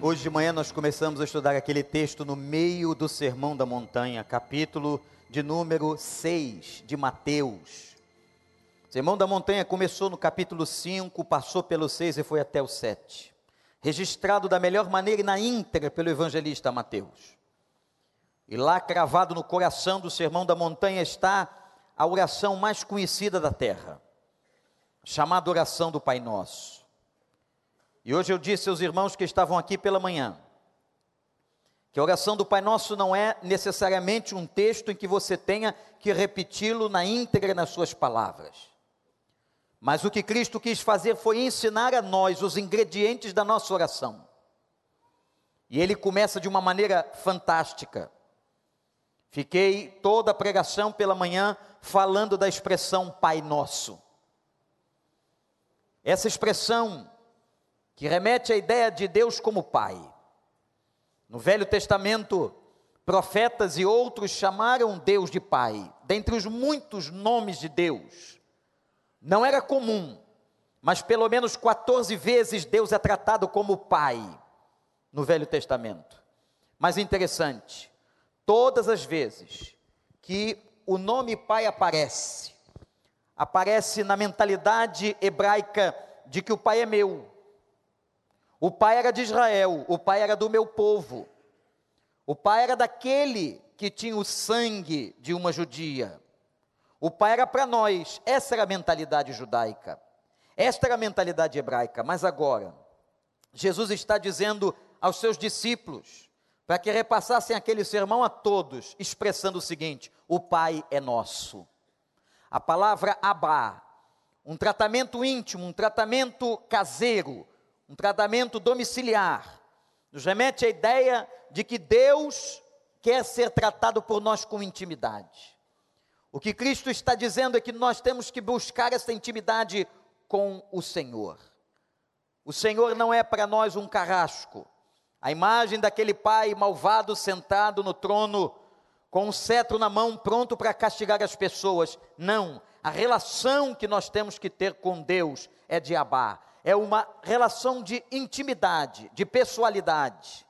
Hoje de manhã nós começamos a estudar aquele texto no meio do Sermão da Montanha, capítulo de número 6 de Mateus. O Sermão da Montanha começou no capítulo 5, passou pelo 6 e foi até o 7. Registrado da melhor maneira e na íntegra pelo evangelista Mateus. E lá cravado no coração do Sermão da Montanha está a oração mais conhecida da terra, chamada oração do Pai Nosso. E hoje eu disse aos irmãos que estavam aqui pela manhã, que a oração do Pai Nosso não é necessariamente um texto em que você tenha que repeti-lo na íntegra nas suas palavras. Mas o que Cristo quis fazer foi ensinar a nós os ingredientes da nossa oração. E ele começa de uma maneira fantástica. Fiquei toda a pregação pela manhã falando da expressão Pai Nosso. Essa expressão que remete à ideia de Deus como Pai. No Velho Testamento, profetas e outros chamaram Deus de Pai, dentre os muitos nomes de Deus. Não era comum, mas pelo menos 14 vezes Deus é tratado como Pai no Velho Testamento. Mas interessante, todas as vezes que o nome Pai aparece, aparece na mentalidade hebraica de que o Pai é meu, o pai era de Israel, o pai era do meu povo. O pai era daquele que tinha o sangue de uma judia. O pai era para nós. Essa era a mentalidade judaica. Esta era a mentalidade hebraica. Mas agora, Jesus está dizendo aos seus discípulos, para que repassassem aquele sermão a todos, expressando o seguinte: o Pai é nosso. A palavra Abá, um tratamento íntimo, um tratamento caseiro, um tratamento domiciliar, nos remete à ideia de que Deus quer ser tratado por nós com intimidade. O que Cristo está dizendo é que nós temos que buscar essa intimidade com o Senhor. O Senhor não é para nós um carrasco, a imagem daquele pai malvado sentado no trono, com um cetro na mão, pronto para castigar as pessoas. Não, a relação que nós temos que ter com Deus é de Abá, é uma relação de intimidade, de pessoalidade.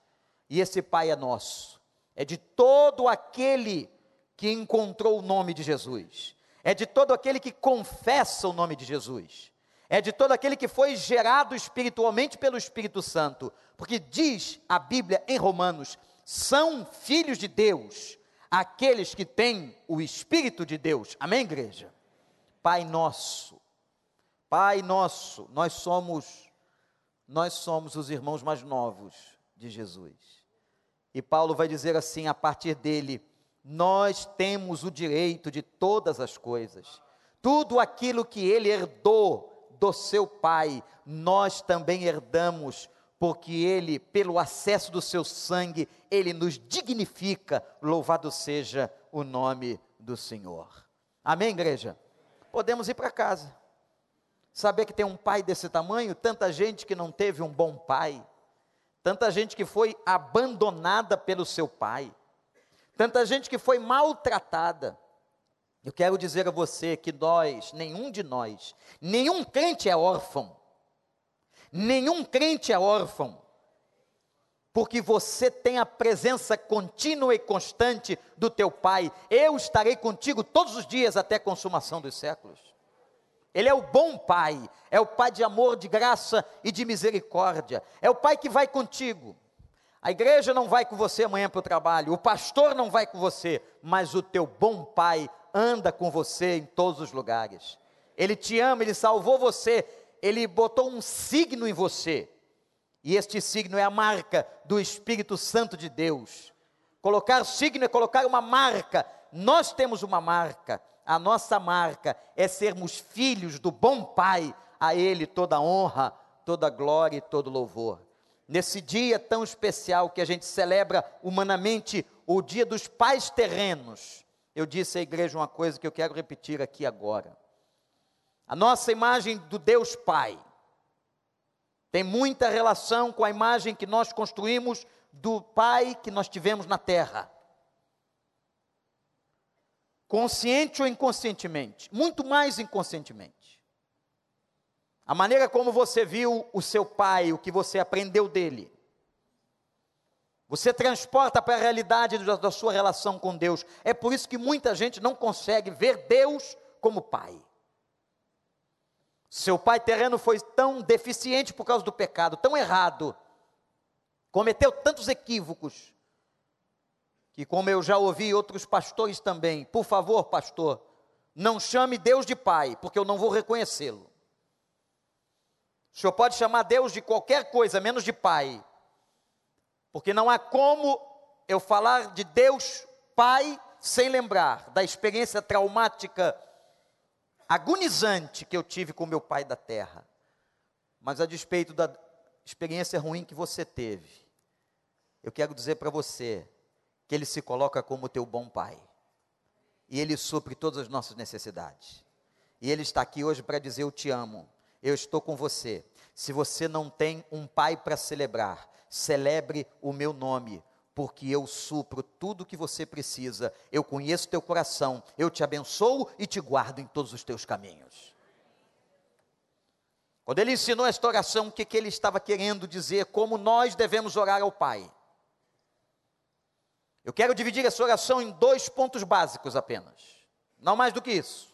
E esse Pai é nosso, é de todo aquele que encontrou o nome de Jesus, é de todo aquele que confessa o nome de Jesus, é de todo aquele que foi gerado espiritualmente pelo Espírito Santo, porque diz a Bíblia em Romanos: são filhos de Deus aqueles que têm o Espírito de Deus. Amém, igreja? Pai nosso, Pai nosso, nós somos nós somos os irmãos mais novos de Jesus. E Paulo vai dizer assim, a partir dele, nós temos o direito de todas as coisas. Tudo aquilo que ele herdou do seu pai, nós também herdamos, porque ele, pelo acesso do seu sangue, ele nos dignifica. Louvado seja o nome do Senhor. Amém, igreja? Podemos ir para casa. Saber que tem um pai desse tamanho, tanta gente que não teve um bom pai, tanta gente que foi abandonada pelo seu pai, tanta gente que foi maltratada. Eu quero dizer a você que nós, nenhum de nós, nenhum crente é órfão, nenhum crente é órfão, porque você tem a presença contínua e constante do teu Pai. Eu estarei contigo todos os dias até a consumação dos séculos. Ele é o bom pai, é o pai de amor, de graça e de misericórdia. É o pai que vai contigo. A igreja não vai com você amanhã para o trabalho, o pastor não vai com você, mas o teu bom pai anda com você em todos os lugares. Ele te ama, ele salvou você, ele botou um signo em você. E este signo é a marca do Espírito Santo de Deus. Colocar signo é colocar uma marca. Nós temos uma marca a nossa marca é sermos filhos do bom Pai, a Ele toda honra, toda glória e todo louvor. Nesse dia tão especial que a gente celebra humanamente o dia dos pais terrenos, eu disse à igreja uma coisa que eu quero repetir aqui agora. A nossa imagem do Deus Pai tem muita relação com a imagem que nós construímos do Pai que nós tivemos na terra consciente ou inconscientemente, muito mais inconscientemente. A maneira como você viu o seu pai, o que você aprendeu dele, Você transporta para a realidade da, sua relação com Deus. É por isso que muita gente não consegue ver Deus como pai. Seu pai terreno foi tão deficiente por causa do pecado, tão errado, cometeu tantos equívocos, que, como eu já ouvi outros pastores também, por favor, pastor, não chame Deus de pai, porque eu não vou reconhecê-lo. O senhor pode chamar Deus de qualquer coisa, menos de pai, porque não há como eu falar de Deus pai sem lembrar da experiência traumática agonizante que eu tive com meu pai da terra. Mas a despeito da experiência ruim que você teve, eu quero dizer para você que ele se coloca como teu bom pai. E ele supre todas as nossas necessidades. E ele está aqui hoje para dizer: Eu te amo, eu estou com você. Se você não tem um pai para celebrar, celebre o meu nome, porque eu supro tudo o que você precisa, eu conheço teu coração, eu te abençoo e te guardo em todos os teus caminhos. Quando ele ensinou esta oração, o que, que ele estava querendo dizer, como nós devemos orar ao Pai. Eu quero dividir essa oração em dois pontos básicos apenas, não mais do que isso.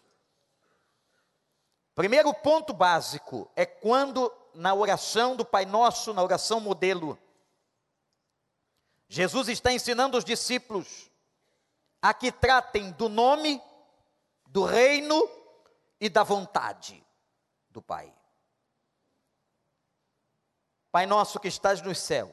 Primeiro ponto básico é quando na oração do Pai Nosso, na oração modelo, Jesus está ensinando os discípulos a que tratem do nome, do reino e da vontade do Pai. Pai nosso que estás nos céus,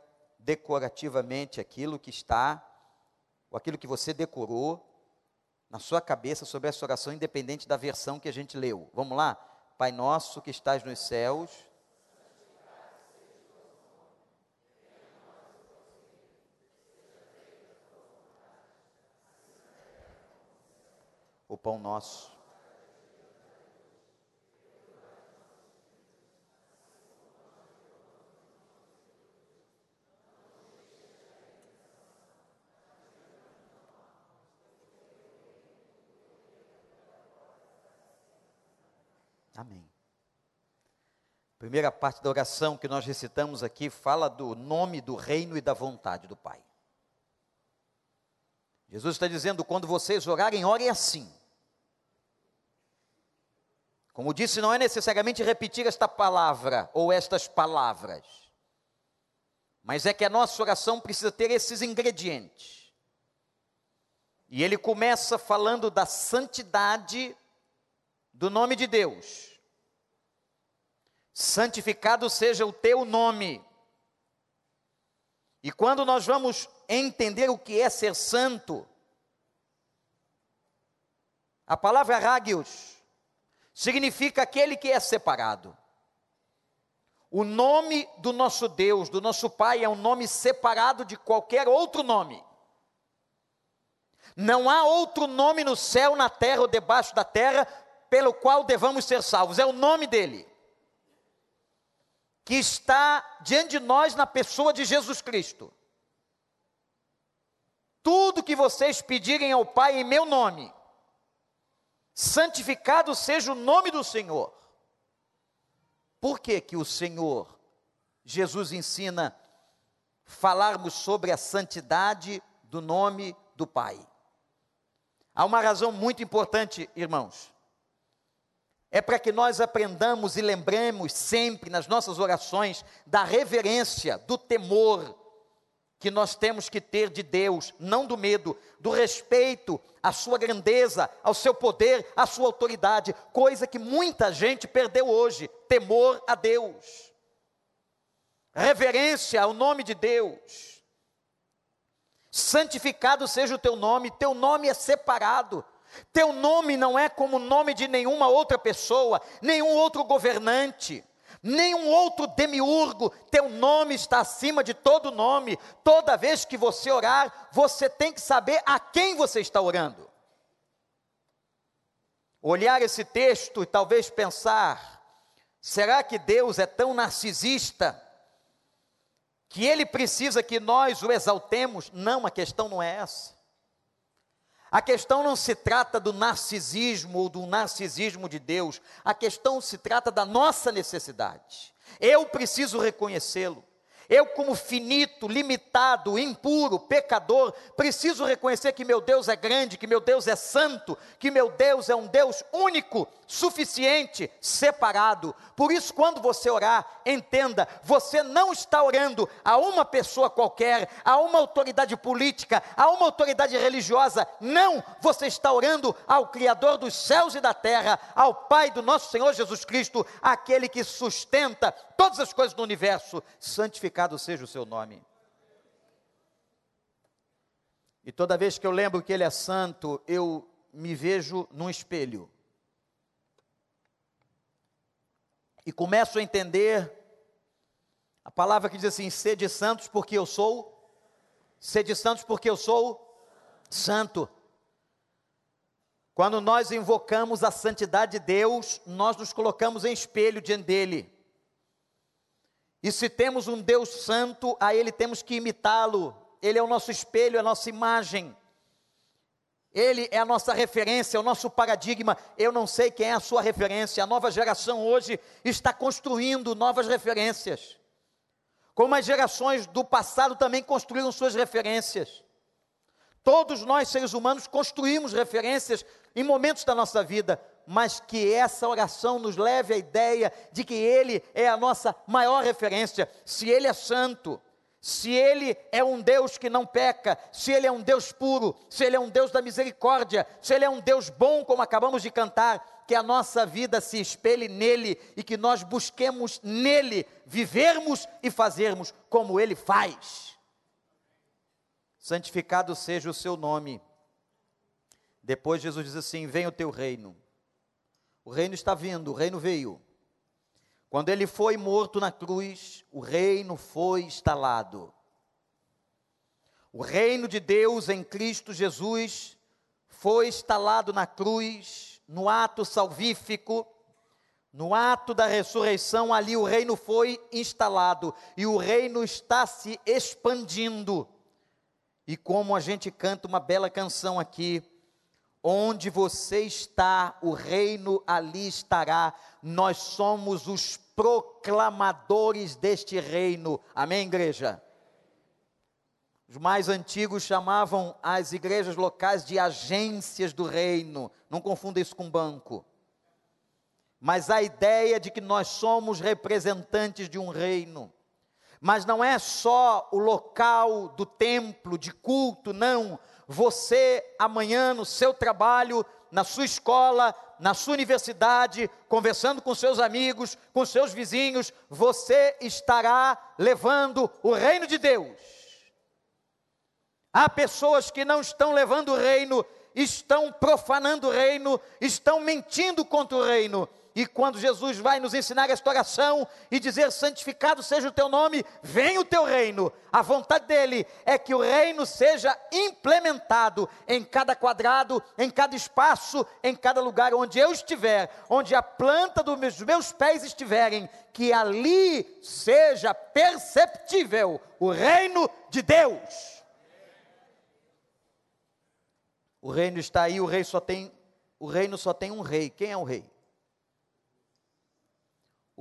decorativamente, aquilo que está, ou aquilo que você decorou na sua cabeça sobre essa oração, independente da versão que a gente leu. Vamos lá? Pai nosso que estás nos céus o pão nosso. Amém. Primeira parte da oração que nós recitamos aqui fala do nome do reino e da vontade do Pai. Jesus está dizendo: quando vocês orarem, orem assim. Como disse, não é necessariamente repetir esta palavra ou estas palavras, mas é que a nossa oração precisa ter esses ingredientes. E ele começa falando da santidade do nome de Deus. Santificado seja o teu nome. E quando nós vamos entender o que é ser santo, a palavra ragios significa aquele que é separado. O nome do nosso Deus, do nosso Pai, é um nome separado de qualquer outro nome. Não há outro nome no céu, na terra ou debaixo da terra pelo qual devamos ser salvos, é o nome dele, que está diante de nós na pessoa de Jesus Cristo. Tudo que vocês pedirem ao Pai em meu nome, santificado seja o nome do Senhor. Por que que o Senhor, Jesus ensina falarmos sobre a santidade do nome do Pai? Há uma razão muito importante, irmãos. É para que nós aprendamos e lembremos sempre nas nossas orações da reverência, do temor, que nós temos que ter de Deus, não do medo, do respeito à sua grandeza, ao seu poder, à sua autoridade, coisa que muita gente perdeu hoje, temor a Deus. Reverência ao nome de Deus. Santificado seja o teu nome, teu nome é separado. Teu nome não é como o nome de nenhuma outra pessoa, nenhum outro governante. Nenhum outro demiurgo, teu nome está acima de todo nome. Toda vez que você orar, você tem que saber a quem você está orando. Olhar esse texto e talvez pensar: será que Deus é tão narcisista que ele precisa que nós o exaltemos? Não, a questão não é essa. A questão não se trata do narcisismo ou do narcisismo de Deus, a questão se trata da nossa necessidade. Eu preciso reconhecê-lo. Eu, como finito, limitado, impuro, pecador, preciso reconhecer que meu Deus é grande, que meu Deus é santo, que meu Deus é um Deus único, suficiente, separado. Por isso, quando você orar, entenda: você não está orando a uma pessoa qualquer, a uma autoridade política, a uma autoridade religiosa. Não, você está orando ao Criador dos céus e da terra, ao Pai do nosso Senhor Jesus Cristo, aquele que sustenta todas as coisas do universo. Santificado seja o seu nome. E toda vez que eu lembro que Ele é santo, eu me vejo num espelho. E começo a entender a palavra que diz assim: sede santos porque eu sou, sede santos porque eu sou santo. Quando nós invocamos a santidade de Deus, nós nos colocamos em espelho diante dele. E se temos um Deus santo, a ele temos que imitá-lo. Ele é o nosso espelho, a nossa imagem. Ele é a nossa referência, é o nosso paradigma. Eu não sei quem é a sua referência. A nova geração hoje está construindo novas referências. Como as gerações do passado também construíram suas referências. Todos nós, seres humanos, construímos referências em momentos da nossa vida, mas que essa oração nos leve à ideia de que Ele é a nossa maior referência. Se Ele é santo, se Ele é um Deus que não peca, se Ele é um Deus puro, se Ele é um Deus da misericórdia, se Ele é um Deus bom, como acabamos de cantar, que a nossa vida se espelhe nele e que nós busquemos nele vivermos e fazermos como Ele faz. Santificado seja o seu nome. Depois Jesus diz assim: Venha o teu reino. O reino está vindo, o reino veio. Quando ele foi morto na cruz, o reino foi instalado. O reino de Deus em Cristo Jesus foi instalado na cruz, no ato salvífico, no ato da ressurreição, ali o reino foi instalado e o reino está se expandindo. E como a gente canta uma bela canção aqui, Onde você está, o reino ali estará. Nós somos os proclamadores deste reino. Amém, igreja? Os mais antigos chamavam as igrejas locais de agências do reino. Não confunda isso com banco. Mas a ideia de que nós somos representantes de um reino. Mas não é só o local do templo de culto, não você amanhã no seu trabalho, na sua escola, na sua universidade, conversando com seus amigos, com seus vizinhos, você estará levando o reino de Deus. Há pessoas que não estão levando o reino, estão profanando o reino, estão mentindo contra o reino e quando Jesus vai nos ensinar esta oração e dizer: santificado seja o teu nome, vem o teu reino. A vontade dele é que o reino seja implementado em cada quadrado, em cada espaço, em cada lugar onde eu estiver, onde a planta dos meus, pés estiverem, que ali seja perceptível o reino de Deus. O reino está aí, o rei só tem, o reino só tem um rei. Quem é o rei?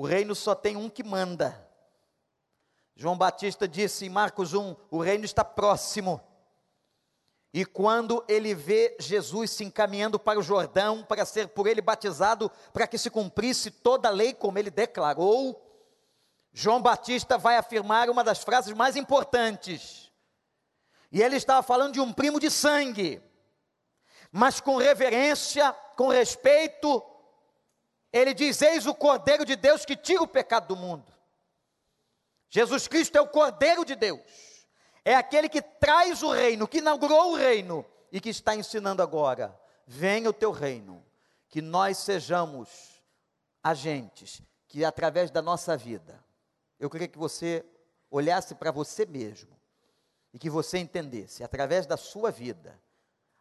O reino só tem um que manda. João Batista disse em Marcos 1: o reino está próximo. E quando ele vê Jesus se encaminhando para o Jordão para ser por ele batizado, para que se cumprisse toda a lei como ele declarou, João Batista vai afirmar uma das frases mais importantes. E ele estava falando de um primo de sangue, mas com reverência, com respeito, ele diz: Eis o Cordeiro de Deus que tira o pecado do mundo. Jesus Cristo é o Cordeiro de Deus, é aquele que traz o reino, que inaugurou o reino e que está ensinando agora: venha o teu reino, que nós sejamos agentes que através da nossa vida, eu queria que você olhasse para você mesmo e que você entendesse, através da sua vida,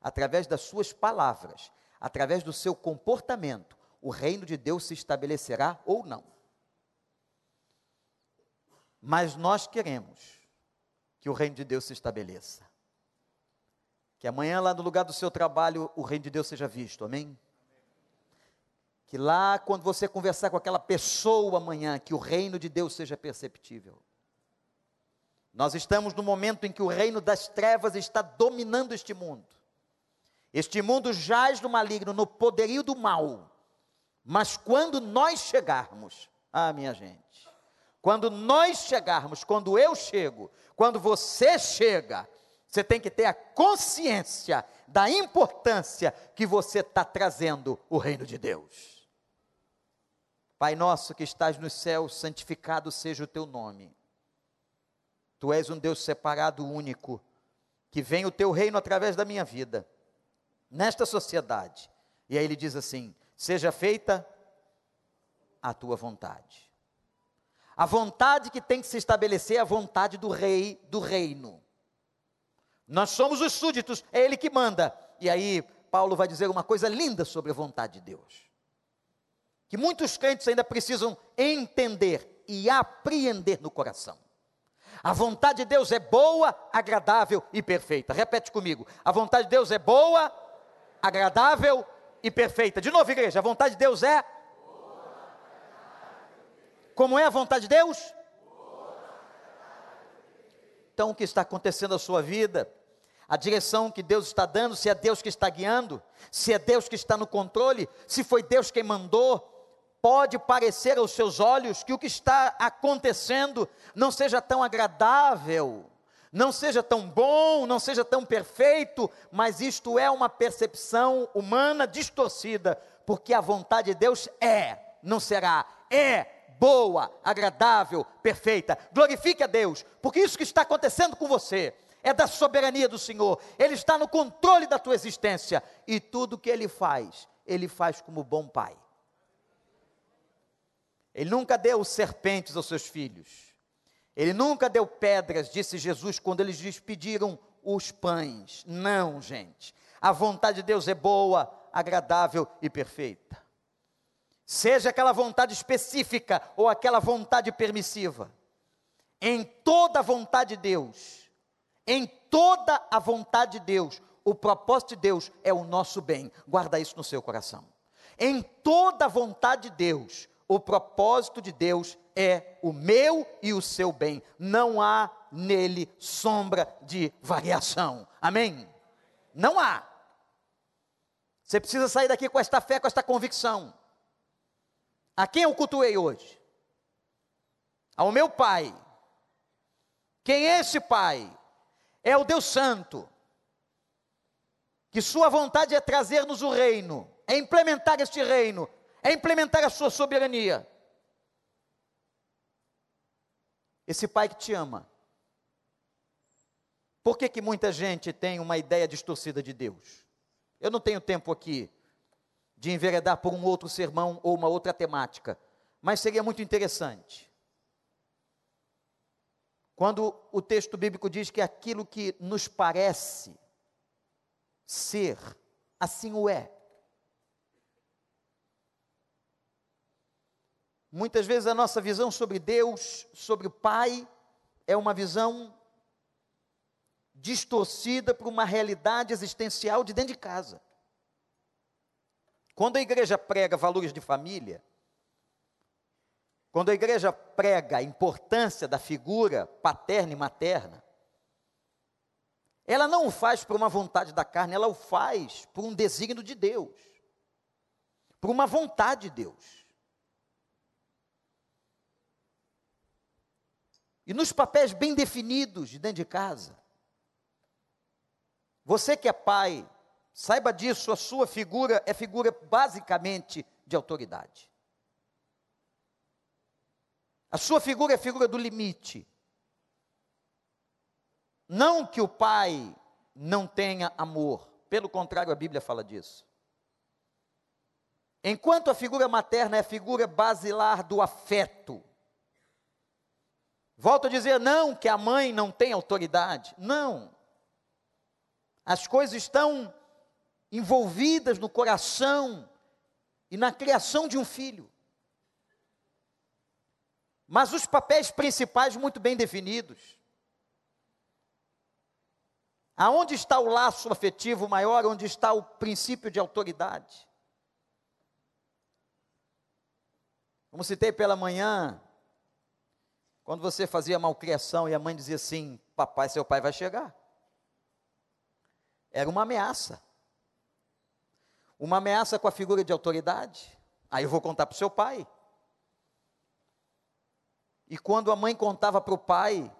através das suas palavras, através do seu comportamento, o reino de Deus se estabelecerá ou não. Mas nós queremos que o reino de Deus se estabeleça. Que amanhã, lá no lugar do seu trabalho, o reino de Deus seja visto, amém? Que lá, quando você conversar com aquela pessoa amanhã, que o reino de Deus seja perceptível. Nós estamos no momento em que o reino das trevas está dominando este mundo. Este mundo jaz no maligno, no poderio do mal. Mas quando nós chegarmos, ah, minha gente, quando nós chegarmos, quando eu chego, quando você chega, você tem que ter a consciência da importância que você está trazendo o reino de Deus. Pai nosso que estás nos céus, santificado seja o teu nome. Tu és um Deus separado, único, que vem o teu reino através da minha vida nesta sociedade. E aí ele diz assim: seja feita a tua vontade. A vontade que tem que se estabelecer é a vontade do rei do reino. Nós somos os súditos, é ele que manda. E aí Paulo vai dizer uma coisa linda sobre a vontade de Deus. Que muitos crentes ainda precisam entender e apreender no coração. A vontade de Deus é boa, agradável e perfeita. Repete comigo. A vontade de Deus é boa, agradável e perfeita. De novo, igreja, a vontade de Deus é. Como é a vontade de Deus? Então, o que está acontecendo na sua vida? A direção que Deus está dando, se é Deus que está guiando, se é Deus que está no controle, se foi Deus quem mandou, pode parecer aos seus olhos que o que está acontecendo não seja tão agradável, não seja tão bom, não seja tão perfeito, mas isto é uma percepção humana distorcida, porque a vontade de Deus é, não será, é boa, agradável, perfeita. Glorifique a Deus, porque isso que está acontecendo com você é da soberania do Senhor, Ele está no controle da tua existência, e tudo que Ele faz, Ele faz como bom Pai. Ele nunca deu serpentes aos seus filhos, ele nunca deu pedras, disse Jesus, quando eles lhes pediram os pães. Não, gente. A vontade de Deus é boa, agradável e perfeita. Seja aquela vontade específica ou aquela vontade permissiva. Em toda a vontade de Deus, em toda a vontade de Deus, o propósito de Deus é o nosso bem. Guarda isso no seu coração. Em toda a vontade de Deus, o propósito de Deus é o meu e o seu bem. Não há nele sombra de variação. Amém? Não há. Você precisa sair daqui com esta fé, com esta convicção. A quem eu cultuei hoje? Ao meu Pai. Quem é esse Pai? É o Deus Santo. Que Sua vontade é trazer-nos o reino, é implementar este reino é implementar a sua soberania. Esse pai que te ama. Por que, que muita gente tem uma ideia distorcida de Deus? Eu não tenho tempo aqui de enveredar por um outro sermão ou uma outra temática, mas seria muito interessante. Quando o texto bíblico diz que aquilo que nos parece ser, assim o é. Muitas vezes a nossa visão sobre Deus, sobre o Pai, é uma visão distorcida por uma realidade existencial de dentro de casa. Quando a igreja prega valores de família, quando a igreja prega a importância da figura paterna e materna, ela não o faz por uma vontade da carne, ela o faz por um desígnio de Deus, por uma vontade de Deus. E nos papéis bem definidos de dentro de casa. Você que é pai, saiba disso, a sua figura é figura basicamente de autoridade. A sua figura é figura do limite. Não que o pai não tenha amor, pelo contrário, a Bíblia fala disso. Enquanto a figura materna é a figura basilar do afeto. Volto a dizer, não que a mãe não tem autoridade. Não. As coisas estão envolvidas no coração e na criação de um filho. Mas os papéis principais muito bem definidos. Aonde está o laço afetivo maior? Onde está o princípio de autoridade? Como citei pela manhã, quando você fazia malcriação e a mãe dizia assim: Papai, seu pai vai chegar. Era uma ameaça. Uma ameaça com a figura de autoridade. Aí eu vou contar para o seu pai. E quando a mãe contava para o pai,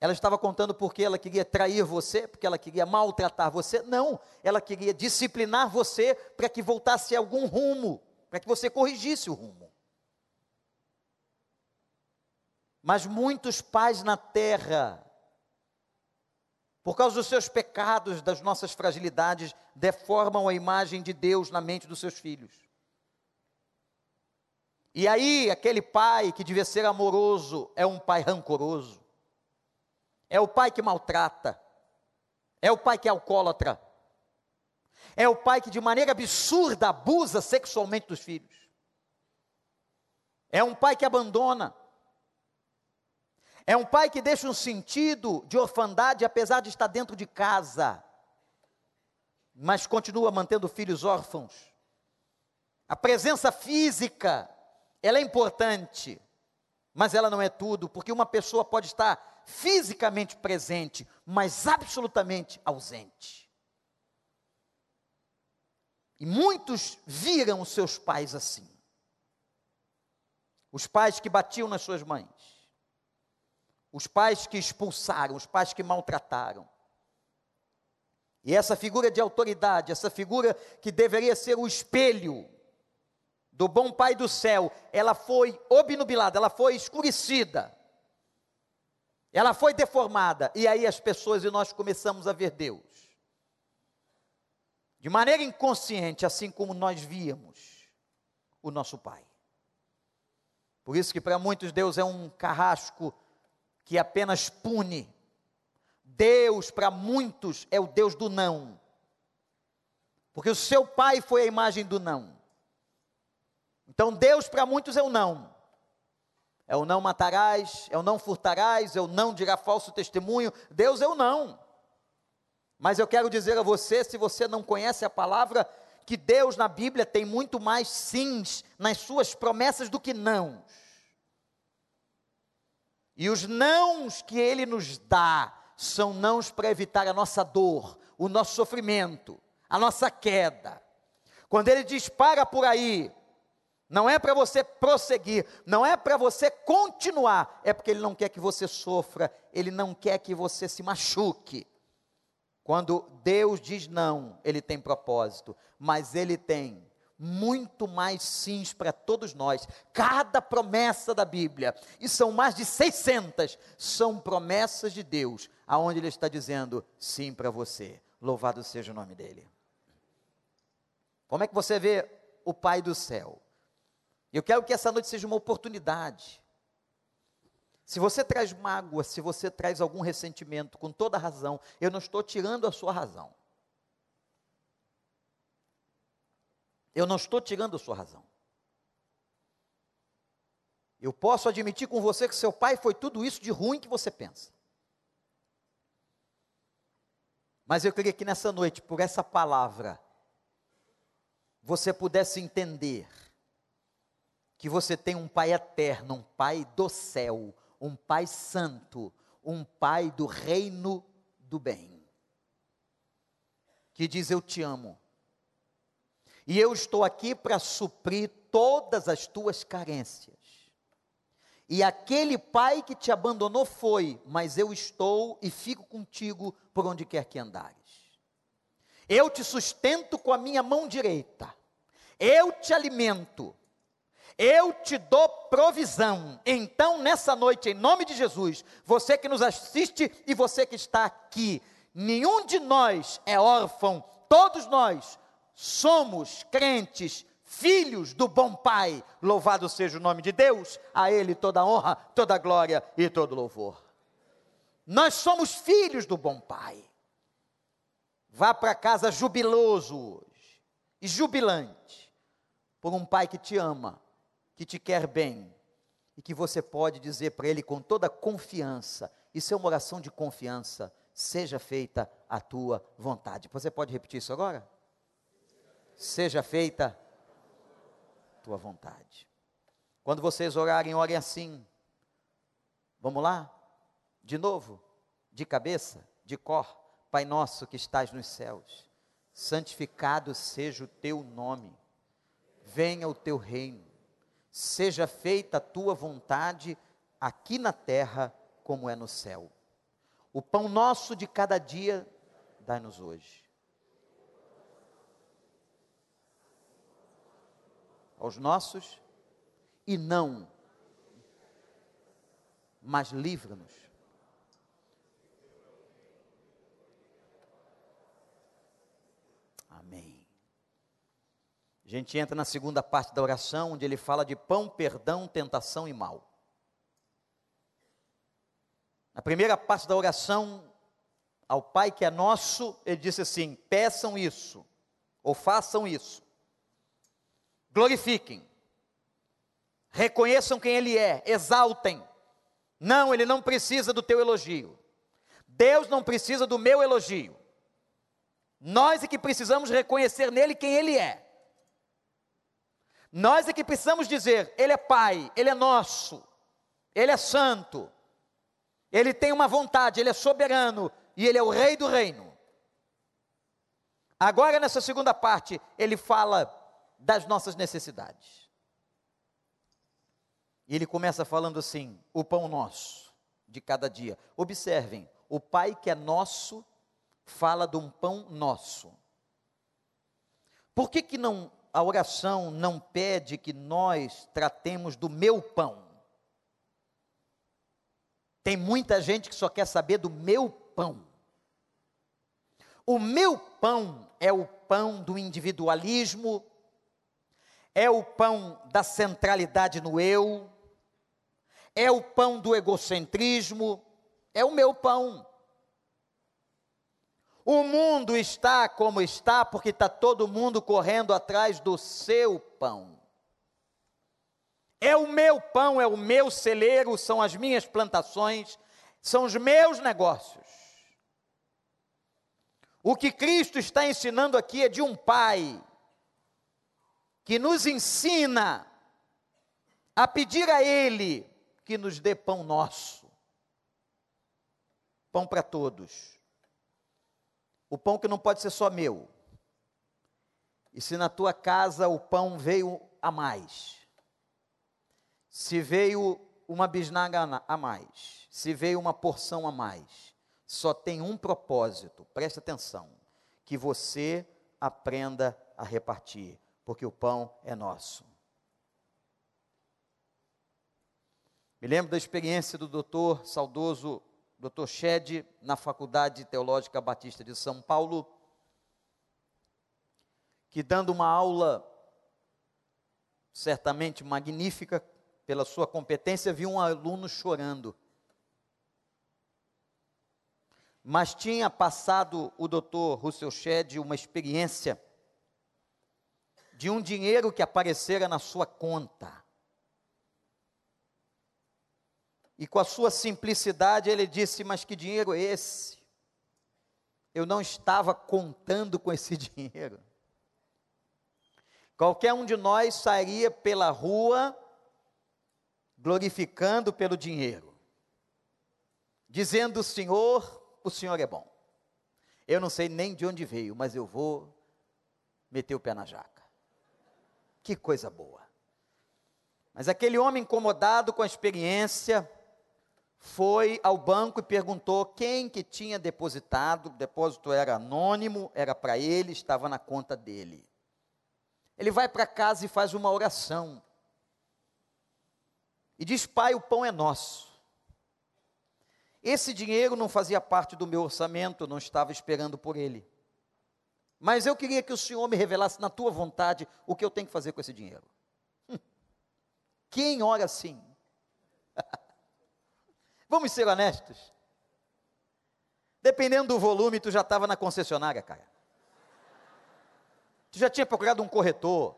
ela estava contando porque ela queria trair você, porque ela queria maltratar você. Não, ela queria disciplinar você para que voltasse a algum rumo para que você corrigisse o rumo. Mas muitos pais na terra, por causa dos seus pecados, das nossas fragilidades, deformam a imagem de Deus na mente dos seus filhos. E aí, aquele pai que devia ser amoroso é um pai rancoroso, é o pai que maltrata, é o pai que é alcoólatra, é o pai que de maneira absurda abusa sexualmente dos filhos. É um pai que abandona. É um pai que deixa um sentido de orfandade apesar de estar dentro de casa, mas continua mantendo filhos órfãos. A presença física, ela é importante, mas ela não é tudo, porque uma pessoa pode estar fisicamente presente, mas absolutamente ausente. E muitos viram os seus pais assim. Os pais que batiam nas suas mães. Os pais que expulsaram, os pais que maltrataram. E essa figura de autoridade, essa figura que deveria ser o espelho do bom Pai do céu, ela foi obnubilada, ela foi escurecida. Ela foi deformada. E aí as pessoas e nós começamos a ver Deus de maneira inconsciente, assim como nós víamos o nosso Pai. Por isso que para muitos Deus é um carrasco que apenas pune. Deus para muitos é o Deus do não. Porque o seu pai foi a imagem do não. Então Deus para muitos é o não. É o não matarás, é o não furtarás, é o não dirá falso testemunho. Deus é o não. Mas eu quero dizer a você, se você não conhece a palavra, que Deus na Bíblia tem muito mais sims nas suas promessas do que nãos. E os nãos que Ele nos dá são nãos para evitar a nossa dor, o nosso sofrimento, a nossa queda. Quando Ele diz para por aí, não é para você prosseguir, não é para você continuar, é porque Ele não quer que você sofra, Ele não quer que você se machuque. Quando Deus diz não, Ele tem propósito, mas Ele tem muito mais sims para todos nós. Cada promessa da Bíblia, e são mais de 600, são promessas de Deus, aonde Ele está dizendo sim para você. Louvado seja o nome dEle. Como é que você vê o Pai do céu? Eu quero que essa noite seja uma oportunidade se você traz mágoa, se você traz algum ressentimento, com toda razão, eu não estou tirando a sua razão. Eu não estou tirando sua razão. Eu posso admitir com você que seu pai foi tudo isso de ruim que você pensa. Mas eu queria que nessa noite, por essa palavra, você pudesse entender que você tem um pai eterno, um pai do céu, um Pai Santo, um Pai do reino do bem, que diz: Eu te amo, e eu estou aqui para suprir todas as tuas carências. E aquele pai que te abandonou foi, mas eu estou e fico contigo por onde quer que andares. Eu te sustento com a minha mão direita, eu te alimento, eu te dou provisão. Então, nessa noite, em nome de Jesus, você que nos assiste e você que está aqui, nenhum de nós é órfão, todos nós somos crentes, filhos do bom Pai. Louvado seja o nome de Deus, a Ele toda honra, toda glória e todo louvor. Nós somos filhos do bom Pai. Vá para casa jubiloso hoje e jubilante por um Pai que te ama, que te quer bem e que você pode dizer para Ele com toda confiança. Isso é uma oração de confiança. Seja feita a tua vontade. Você pode repetir isso agora? Seja feita tua vontade. Quando vocês orarem, orem assim. Vamos lá? De novo, de cabeça, de cor. Pai nosso que estás nos céus, santificado seja o teu nome, venha o teu reino, seja feita a tua vontade, aqui na terra como é no céu. O pão nosso de cada dia, dai-nos hoje. Aos nossos, e não, mas livra-nos A gente entra na segunda parte da oração, onde ele fala de pão, perdão, tentação e mal. Na primeira parte da oração, ao Pai que é nosso, ele disse assim: peçam isso, ou façam isso, glorifiquem, reconheçam quem Ele é, exaltem. Não, Ele não precisa do teu elogio. Deus não precisa do meu elogio. Nós é que precisamos reconhecer nele quem Ele é. Nós é que precisamos dizer: Ele é Pai, Ele é nosso, Ele é santo, Ele tem uma vontade, Ele é soberano e Ele é o Rei do reino. Agora, nessa segunda parte, ele fala das nossas necessidades. E ele começa falando assim: o pão nosso de cada dia. Observem, o Pai que é nosso fala de um pão nosso. Por que, que não a oração não pede que nós tratemos do meu pão. Tem muita gente que só quer saber do meu pão. O meu pão é o pão do individualismo, é o pão da centralidade no eu, é o pão do egocentrismo, é o meu pão. O mundo está como está porque está todo mundo correndo atrás do seu pão. É o meu pão, é o meu celeiro, são as minhas plantações, são os meus negócios. O que Cristo está ensinando aqui é de um Pai que nos ensina a pedir a Ele que nos dê pão nosso, pão para todos. O pão que não pode ser só meu. E se na tua casa o pão veio a mais, se veio uma bisnaga a mais, se veio uma porção a mais, só tem um propósito, preste atenção, que você aprenda a repartir, porque o pão é nosso. Me lembro da experiência do doutor saudoso Dr. Shed, na Faculdade Teológica Batista de São Paulo, que dando uma aula certamente magnífica pela sua competência, viu um aluno chorando. Mas tinha passado o doutor Russell Shedd uma experiência de um dinheiro que aparecera na sua conta. E com a sua simplicidade, ele disse: Mas que dinheiro é esse? Eu não estava contando com esse dinheiro. Qualquer um de nós sairia pela rua glorificando pelo dinheiro, dizendo: Senhor, o Senhor é bom. Eu não sei nem de onde veio, mas eu vou meter o pé na jaca. Que coisa boa. Mas aquele homem incomodado com a experiência, foi ao banco e perguntou quem que tinha depositado, o depósito era anônimo, era para ele, estava na conta dele. Ele vai para casa e faz uma oração. E diz: Pai, o pão é nosso. Esse dinheiro não fazia parte do meu orçamento, não estava esperando por ele. Mas eu queria que o Senhor me revelasse na tua vontade o que eu tenho que fazer com esse dinheiro. Hum. Quem ora assim? Vamos ser honestos. Dependendo do volume, tu já estava na concessionária, cara. Tu já tinha procurado um corretor.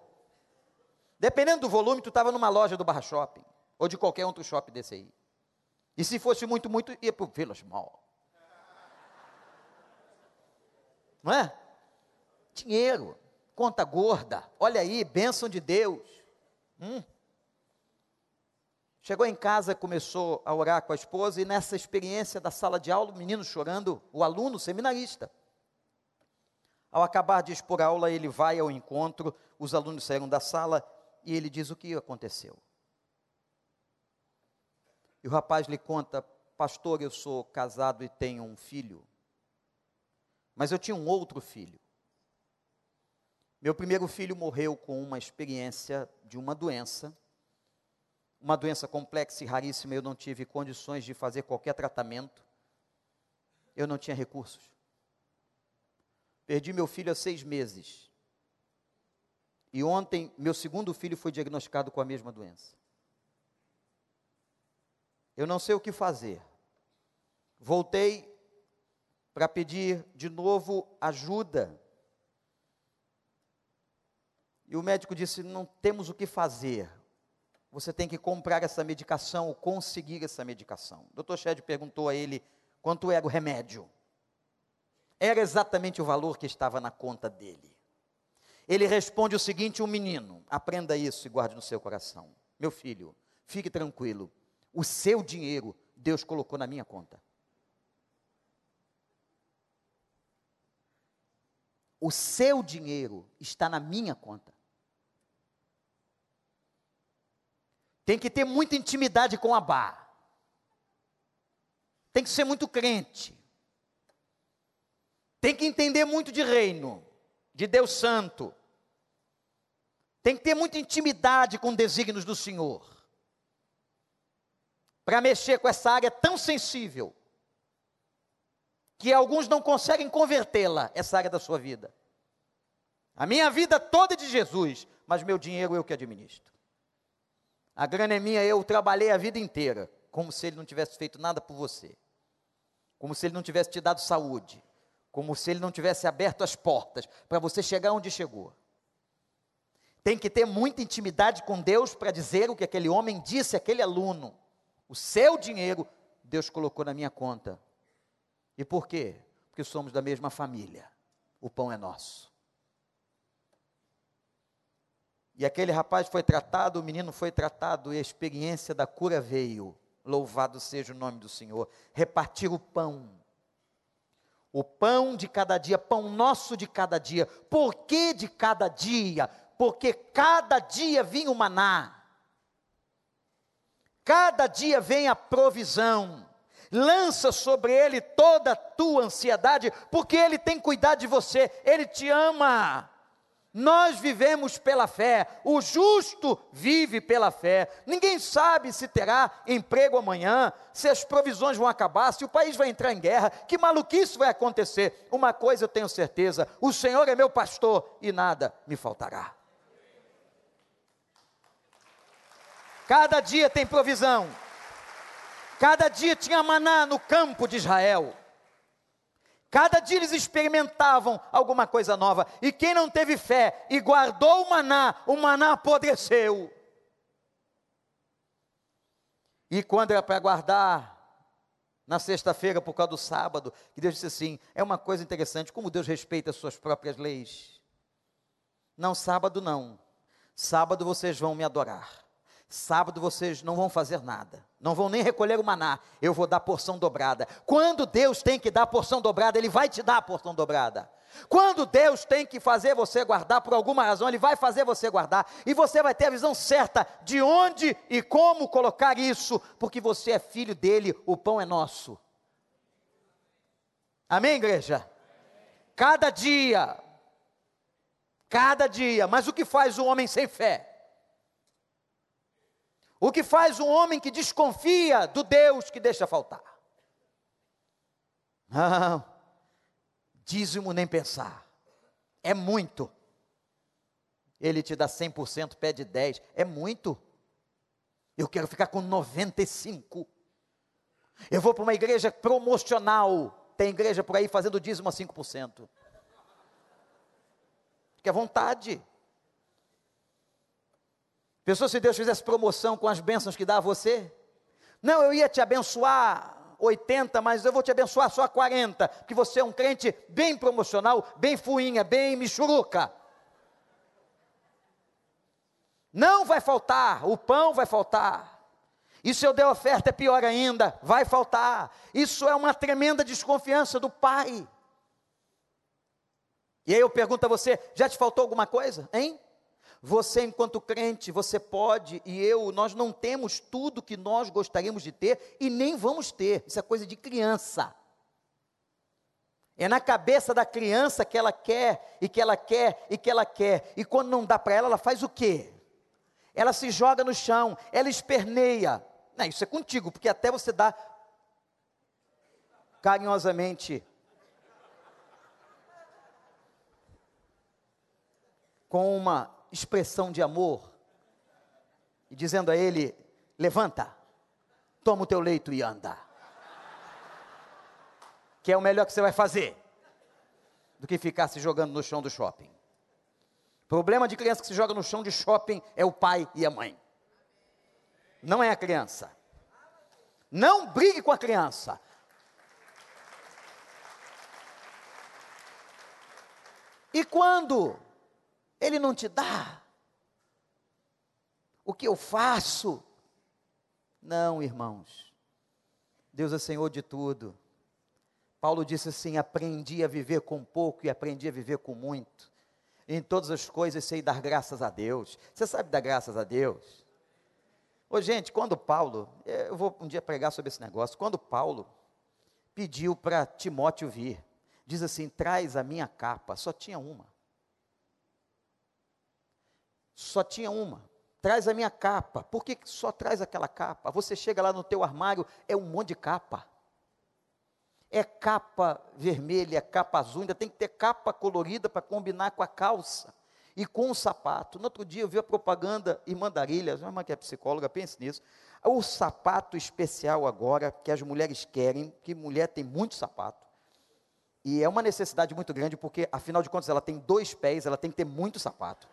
Dependendo do volume, tu estava numa loja do Barra Shopping. Ou de qualquer outro shopping desse aí. E se fosse muito, muito, ia para o Village Mall. Não é? Dinheiro, conta gorda, olha aí, bênção de Deus. Hum. Chegou em casa, começou a orar com a esposa, e nessa experiência da sala de aula, o menino chorando, o aluno seminarista. Ao acabar de expor a aula, ele vai ao encontro, os alunos saíram da sala e ele diz o que aconteceu. E o rapaz lhe conta: Pastor, eu sou casado e tenho um filho, mas eu tinha um outro filho. Meu primeiro filho morreu com uma experiência de uma doença, uma doença complexa e raríssima. Eu não tive condições de fazer qualquer tratamento, eu não tinha recursos. Perdi meu filho há seis meses. E ontem, meu segundo filho foi diagnosticado com a mesma doença. Eu não sei o que fazer. Voltei para pedir de novo ajuda e o médico disse: não temos o que fazer. Você tem que comprar essa medicação ou conseguir essa medicação. O Dr. Shed perguntou a ele quanto era o remédio. Era exatamente o valor que estava na conta dele. Ele responde o seguinte: um menino, aprenda isso e guarde no seu coração. Meu filho, fique tranquilo. O seu dinheiro Deus colocou na minha conta. O seu dinheiro está na minha conta. Tem que ter muita intimidade com a Bá. Tem que ser muito crente. Tem que entender muito de reino, de Deus Santo. Tem que ter muita intimidade com desígnios do Senhor. Para mexer com essa área tão sensível, que alguns não conseguem convertê-la, essa área da sua vida. A minha vida toda é de Jesus, mas meu dinheiro eu que administro. A grana é minha, eu trabalhei a vida inteira, como se ele não tivesse feito nada por você. Como se ele não tivesse te dado saúde. Como se ele não tivesse aberto as portas para você chegar onde chegou. Tem que ter muita intimidade com Deus para dizer o que aquele homem disse aquele aluno. O seu dinheiro Deus colocou na minha conta. E por quê? Porque somos da mesma família. O pão é nosso. E aquele rapaz foi tratado, o menino foi tratado, e a experiência da cura veio. Louvado seja o nome do Senhor. Repartir o pão. O pão de cada dia, pão nosso de cada dia. Por que de cada dia? Porque cada dia vinha o maná. Cada dia vem a provisão. Lança sobre ele toda a tua ansiedade, porque ele tem cuidado de você, ele te ama. Nós vivemos pela fé, o justo vive pela fé. Ninguém sabe se terá emprego amanhã, se as provisões vão acabar, se o país vai entrar em guerra, que maluquice vai acontecer. Uma coisa eu tenho certeza: o Senhor é meu pastor e nada me faltará. Cada dia tem provisão, cada dia tinha maná no campo de Israel. Cada dia eles experimentavam alguma coisa nova. E quem não teve fé e guardou o maná, o maná apodreceu. E quando era para guardar, na sexta-feira, por causa do sábado, que Deus disse assim: é uma coisa interessante, como Deus respeita as suas próprias leis. Não, sábado não. Sábado vocês vão me adorar. Sábado vocês não vão fazer nada, não vão nem recolher o maná, eu vou dar porção dobrada. Quando Deus tem que dar porção dobrada, Ele vai te dar a porção dobrada. Quando Deus tem que fazer você guardar por alguma razão, Ele vai fazer você guardar, e você vai ter a visão certa de onde e como colocar isso, porque você é filho dele, o pão é nosso. Amém, igreja? Cada dia, cada dia, mas o que faz o homem sem fé? O que faz um homem que desconfia do Deus que deixa faltar? Não, dízimo nem pensar. É muito. Ele te dá 100%, pede 10%. É muito. Eu quero ficar com 95%. Eu vou para uma igreja promocional. Tem igreja por aí fazendo dízimo a 5%. Fique à vontade. Pensou se Deus fizesse promoção com as bênçãos que dá a você? Não, eu ia te abençoar 80, mas eu vou te abençoar só 40, porque você é um crente bem promocional, bem fuinha, bem michuruca. Não vai faltar, o pão vai faltar. E se eu der oferta é pior ainda, vai faltar. Isso é uma tremenda desconfiança do pai. E aí eu pergunto a você: já te faltou alguma coisa, hein? Você, enquanto crente, você pode e eu, nós não temos tudo que nós gostaríamos de ter e nem vamos ter. Isso é coisa de criança. É na cabeça da criança que ela quer e que ela quer e que ela quer. E quando não dá para ela, ela faz o quê? Ela se joga no chão, ela esperneia. Não, isso é contigo, porque até você dá carinhosamente com uma expressão de amor e dizendo a ele: levanta, toma o teu leito e anda. Que é o melhor que você vai fazer do que ficar se jogando no chão do shopping. Problema de criança que se joga no chão de shopping é o pai e a mãe. Não é a criança. Não brigue com a criança. E quando ele não te dá. O que eu faço? Não, irmãos. Deus é Senhor de tudo. Paulo disse assim: aprendi a viver com pouco e aprendi a viver com muito. Em todas as coisas sei dar graças a Deus. Você sabe dar graças a Deus? Ô, gente, quando Paulo, é, eu vou um dia pregar sobre esse negócio. Quando Paulo pediu para Timóteo vir, diz assim: traz a minha capa, só tinha uma. Só tinha uma. Traz a minha capa. Por que só traz aquela capa? Você chega lá no teu armário, é um monte de capa. É capa vermelha, capa azul, ainda tem que ter capa colorida para combinar com a calça e com o sapato. No outro dia eu vi a propaganda em Mandarilha, minha irmã que é psicóloga, pense nisso. O sapato especial agora que as mulheres querem, que mulher tem muito sapato. E é uma necessidade muito grande, porque afinal de contas ela tem dois pés, ela tem que ter muito sapato.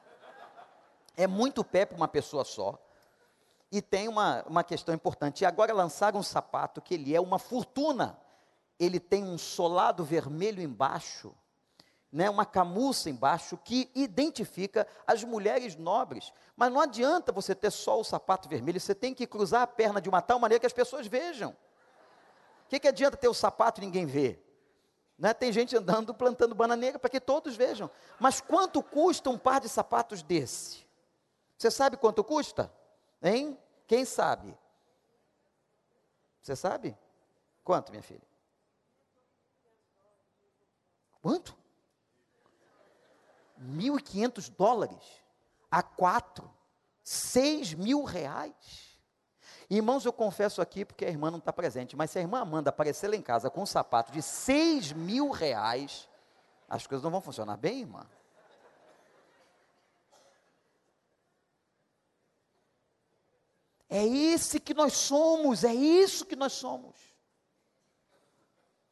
É muito pé para uma pessoa só. E tem uma, uma questão importante. E agora lançaram um sapato que ele é uma fortuna. Ele tem um solado vermelho embaixo, né, uma camuça embaixo que identifica as mulheres nobres. Mas não adianta você ter só o sapato vermelho, você tem que cruzar a perna de uma tal maneira que as pessoas vejam. O que, que adianta ter o sapato e ninguém vê? Né? Tem gente andando plantando bananeira para que todos vejam. Mas quanto custa um par de sapatos desse? Você sabe quanto custa? Hein? Quem sabe? Você sabe? Quanto, minha filha? Quanto? 1.500 dólares a quatro, seis mil reais. Irmãos, eu confesso aqui porque a irmã não está presente, mas se a irmã Amanda aparecer lá em casa com um sapato de seis mil reais, as coisas não vão funcionar bem, irmã. É esse que nós somos, é isso que nós somos.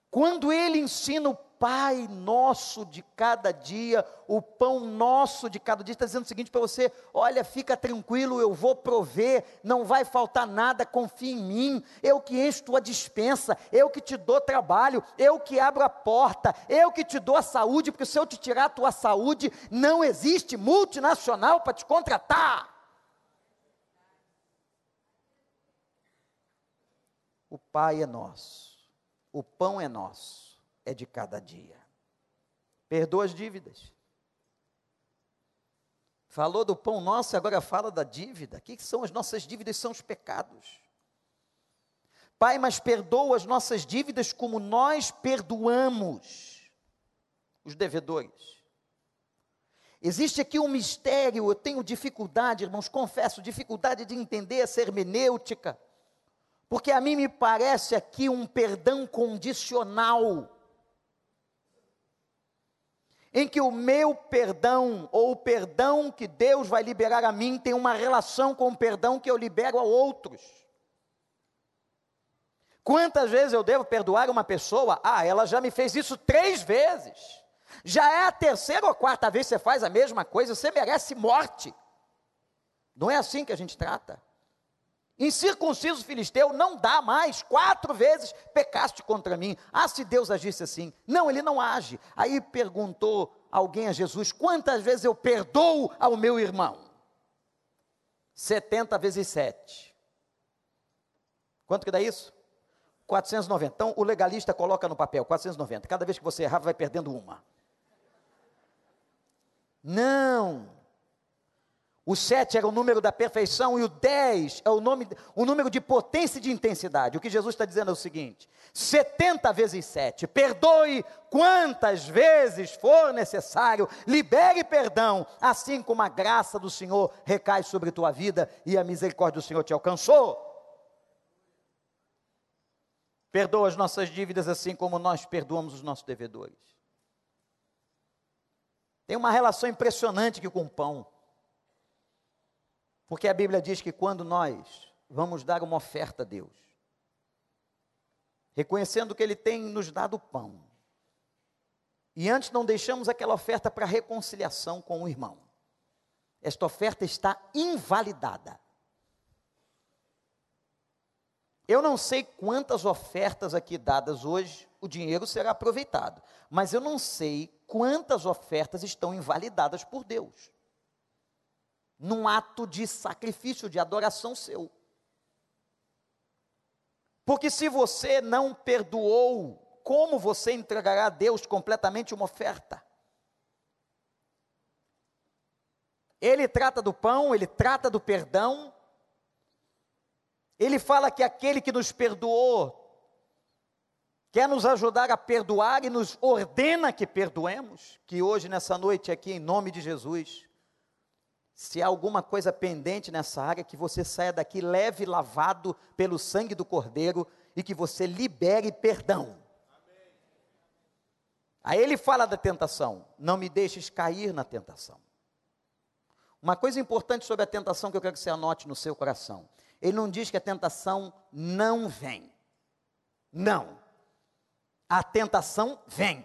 Quando ele ensina o Pai nosso de cada dia, o pão nosso de cada dia, está dizendo o seguinte para você: olha, fica tranquilo, eu vou prover, não vai faltar nada, confia em mim, eu que encho tua dispensa, eu que te dou trabalho, eu que abro a porta, eu que te dou a saúde, porque se eu te tirar a tua saúde, não existe multinacional para te contratar. O Pai é nosso, o pão é nosso, é de cada dia. Perdoa as dívidas. Falou do pão nosso agora fala da dívida. O que são as nossas dívidas? São os pecados. Pai, mas perdoa as nossas dívidas como nós perdoamos os devedores. Existe aqui um mistério, eu tenho dificuldade, irmãos, confesso, dificuldade de entender essa hermenêutica. Porque a mim me parece aqui um perdão condicional. em que o meu perdão, ou o perdão que Deus vai liberar a mim, tem uma relação com o perdão que eu libero a outros. Quantas vezes eu devo perdoar uma pessoa? Ah, ela já me fez isso três vezes. Já é a terceira ou quarta vez que você faz a mesma coisa, você merece morte. Não é assim que a gente trata. Incircunciso filisteu não dá mais, quatro vezes pecaste contra mim. Ah, se Deus agisse assim. Não, ele não age. Aí perguntou alguém a Jesus: quantas vezes eu perdoo ao meu irmão? 70 vezes 7. Quanto que dá isso? 490. Então o legalista coloca no papel 490. Cada vez que você errar, vai perdendo uma. Não. O 7 era o número da perfeição e o 10 é o, nome, o número de potência e de intensidade. O que Jesus está dizendo é o seguinte: 70 vezes 7, perdoe quantas vezes for necessário, libere perdão, assim como a graça do Senhor recai sobre tua vida e a misericórdia do Senhor te alcançou. Perdoa as nossas dívidas assim como nós perdoamos os nossos devedores. Tem uma relação impressionante aqui com o pão. Porque a Bíblia diz que quando nós vamos dar uma oferta a Deus, reconhecendo que Ele tem nos dado pão, e antes não deixamos aquela oferta para reconciliação com o irmão, esta oferta está invalidada. Eu não sei quantas ofertas aqui dadas hoje, o dinheiro será aproveitado, mas eu não sei quantas ofertas estão invalidadas por Deus num ato de sacrifício, de adoração seu. Porque se você não perdoou, como você entregará a Deus completamente uma oferta? Ele trata do pão, ele trata do perdão. Ele fala que aquele que nos perdoou quer nos ajudar a perdoar e nos ordena que perdoemos, que hoje nessa noite aqui em nome de Jesus se há alguma coisa pendente nessa área, que você saia daqui leve, lavado pelo sangue do Cordeiro e que você libere perdão. Aí ele fala da tentação: não me deixes cair na tentação. Uma coisa importante sobre a tentação que eu quero que você anote no seu coração: ele não diz que a tentação não vem. Não. A tentação vem.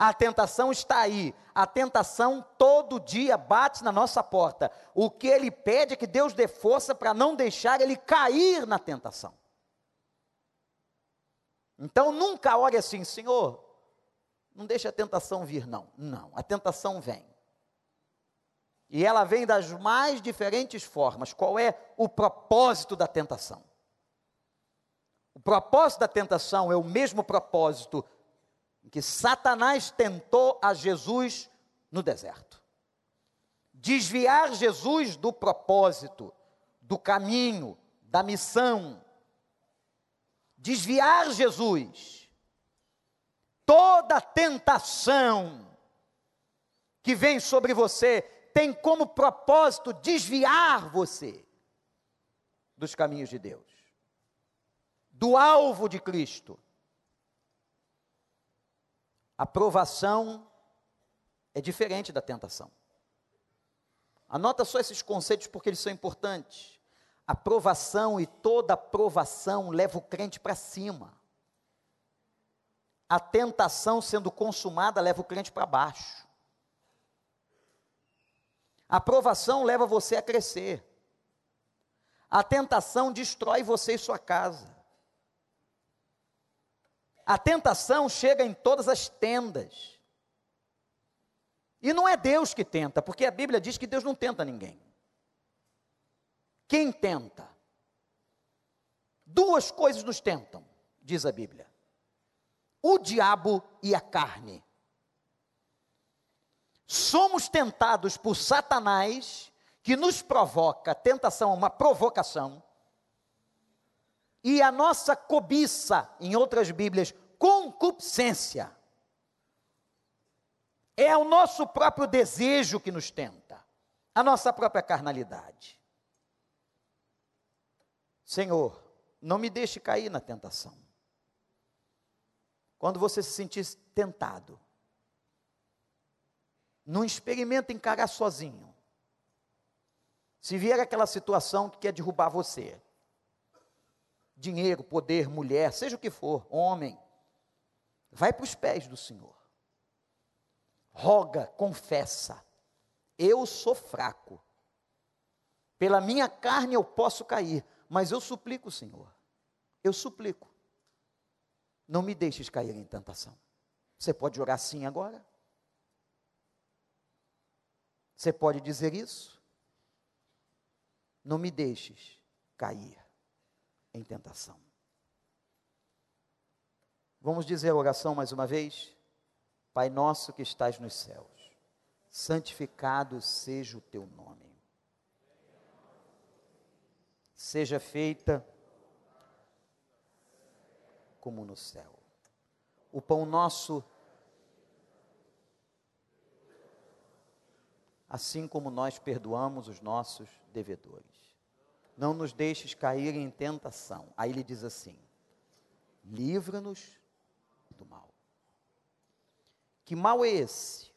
A tentação está aí. A tentação todo dia bate na nossa porta. O que ele pede é que Deus dê força para não deixar ele cair na tentação. Então nunca ore assim, Senhor, não deixe a tentação vir, não. Não, a tentação vem. E ela vem das mais diferentes formas. Qual é o propósito da tentação? O propósito da tentação é o mesmo propósito que Satanás tentou a Jesus no deserto. Desviar Jesus do propósito, do caminho, da missão. Desviar Jesus. Toda tentação que vem sobre você tem como propósito desviar você dos caminhos de Deus, do alvo de Cristo a provação é diferente da tentação. Anota só esses conceitos porque eles são importantes. A provação e toda provação leva o crente para cima. A tentação sendo consumada leva o crente para baixo. A provação leva você a crescer. A tentação destrói você e sua casa. A tentação chega em todas as tendas. E não é Deus que tenta, porque a Bíblia diz que Deus não tenta ninguém. Quem tenta? Duas coisas nos tentam, diz a Bíblia: o diabo e a carne. Somos tentados por Satanás, que nos provoca, tentação é uma provocação, e a nossa cobiça, em outras Bíblias, concupiscência. É o nosso próprio desejo que nos tenta, a nossa própria carnalidade. Senhor, não me deixe cair na tentação. Quando você se sentir tentado, Não experimenta encarar sozinho. Se vier aquela situação que quer derrubar você, dinheiro, poder, mulher, seja o que for, homem, vai para os pés do Senhor. Roga, confessa. Eu sou fraco. Pela minha carne eu posso cair, mas eu suplico, Senhor. Eu suplico. Não me deixes cair em tentação. Você pode orar assim agora? Você pode dizer isso? Não me deixes cair em tentação. Vamos dizer a oração mais uma vez? Pai nosso que estás nos céus, santificado seja o teu nome. Seja feita como no céu. O pão nosso, assim como nós perdoamos os nossos devedores. Não nos deixes cair em tentação. Aí ele diz assim: livra-nos do mal. Que mal é esse?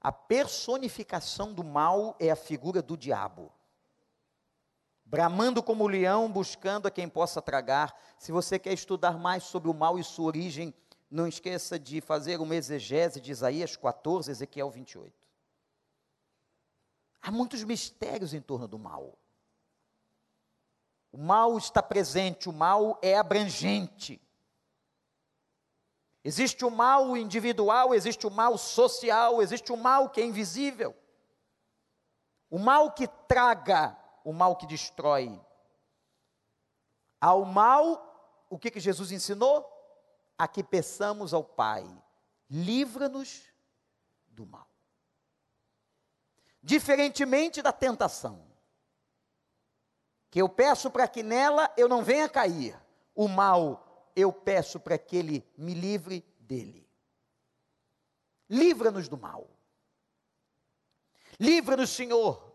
A personificação do mal é a figura do diabo bramando como leão, buscando a quem possa tragar. Se você quer estudar mais sobre o mal e sua origem, não esqueça de fazer uma exegese de Isaías 14, Ezequiel 28. Há muitos mistérios em torno do mal. O mal está presente, o mal é abrangente. Existe o mal individual, existe o mal social, existe o mal que é invisível. O mal que traga o mal que destrói. Ao mal, o que, que Jesus ensinou? A que peçamos ao Pai, livra-nos do mal. Diferentemente da tentação, que eu peço para que nela eu não venha cair, o mal eu peço para que ele me livre dele. Livra-nos do mal. Livra-nos, Senhor,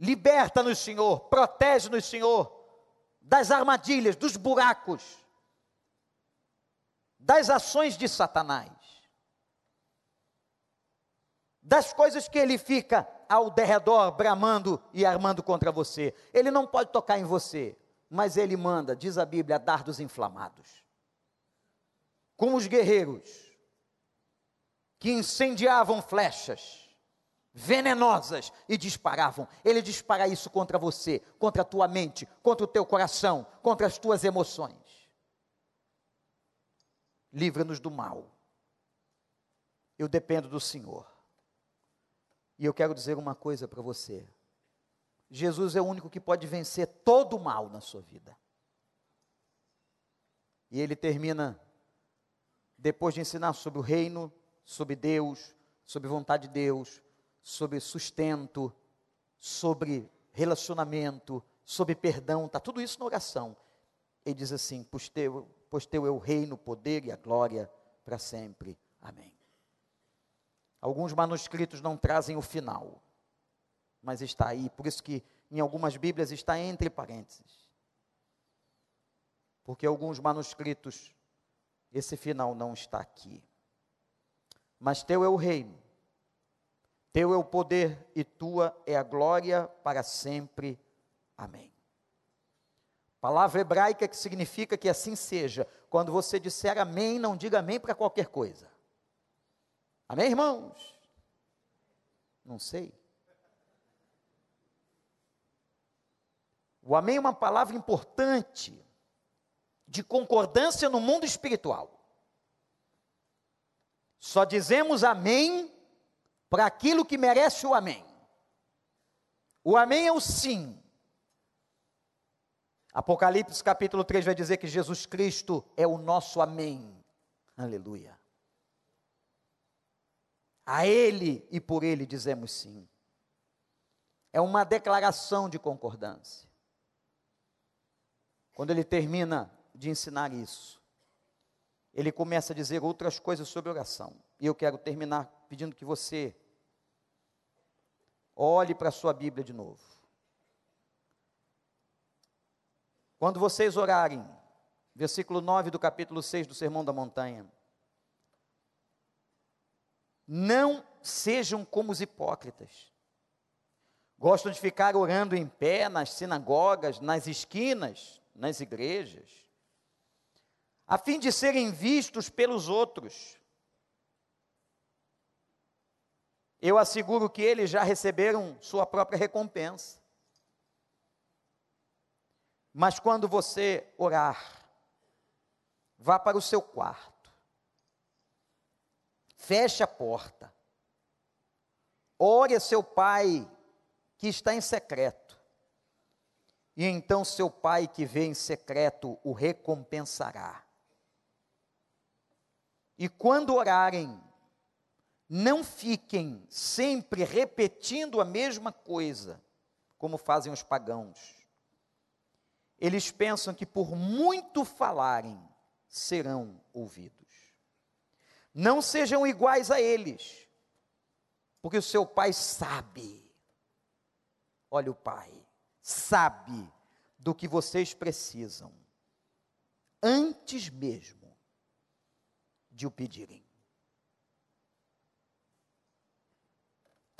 Liberta-nos, Senhor, protege-nos, Senhor, das armadilhas, dos buracos, das ações de Satanás, das coisas que ele fica ao derredor bramando e armando contra você. Ele não pode tocar em você, mas ele manda, diz a Bíblia, dardos inflamados. Como os guerreiros que incendiavam flechas, venenosas e disparavam. Ele dispara isso contra você, contra a tua mente, contra o teu coração, contra as tuas emoções. Livra-nos do mal. Eu dependo do Senhor. E eu quero dizer uma coisa para você. Jesus é o único que pode vencer todo o mal na sua vida. E ele termina, depois de ensinar sobre o reino, sobre Deus, sobre vontade de Deus, sobre sustento, sobre relacionamento, sobre perdão, está tudo isso na oração. Ele diz assim: pois teu, pois teu é o reino, o poder e a glória para sempre. Amém. Alguns manuscritos não trazem o final, mas está aí, por isso que em algumas Bíblias está entre parênteses. Porque alguns manuscritos, esse final não está aqui. Mas teu é o reino, teu é o poder e tua é a glória para sempre. Amém. Palavra hebraica que significa que assim seja. Quando você disser amém, não diga amém para qualquer coisa. Amém, irmãos? Não sei. O amém é uma palavra importante de concordância no mundo espiritual. Só dizemos amém para aquilo que merece o amém. O amém é o sim. Apocalipse capítulo 3 vai dizer que Jesus Cristo é o nosso amém. Aleluia. A Ele e por Ele dizemos sim. É uma declaração de concordância. Quando ele termina de ensinar isso, ele começa a dizer outras coisas sobre oração. E eu quero terminar pedindo que você olhe para a sua Bíblia de novo. Quando vocês orarem, versículo 9 do capítulo 6 do Sermão da Montanha, Não sejam como os hipócritas. Gostam de ficar orando em pé nas sinagogas, nas esquinas, nas igrejas, a fim de serem vistos pelos outros. Eu asseguro que eles já receberam sua própria recompensa. Mas quando você orar, vá para o seu quarto, feche a porta, ore a seu pai que está em secreto, e então seu pai que vê em secreto o recompensará. E quando orarem, não fiquem sempre repetindo a mesma coisa, como fazem os pagãos. Eles pensam que por muito falarem, serão ouvidos. Não sejam iguais a eles, porque o seu pai sabe. Olha o pai, sabe do que vocês precisam, antes mesmo de o pedirem.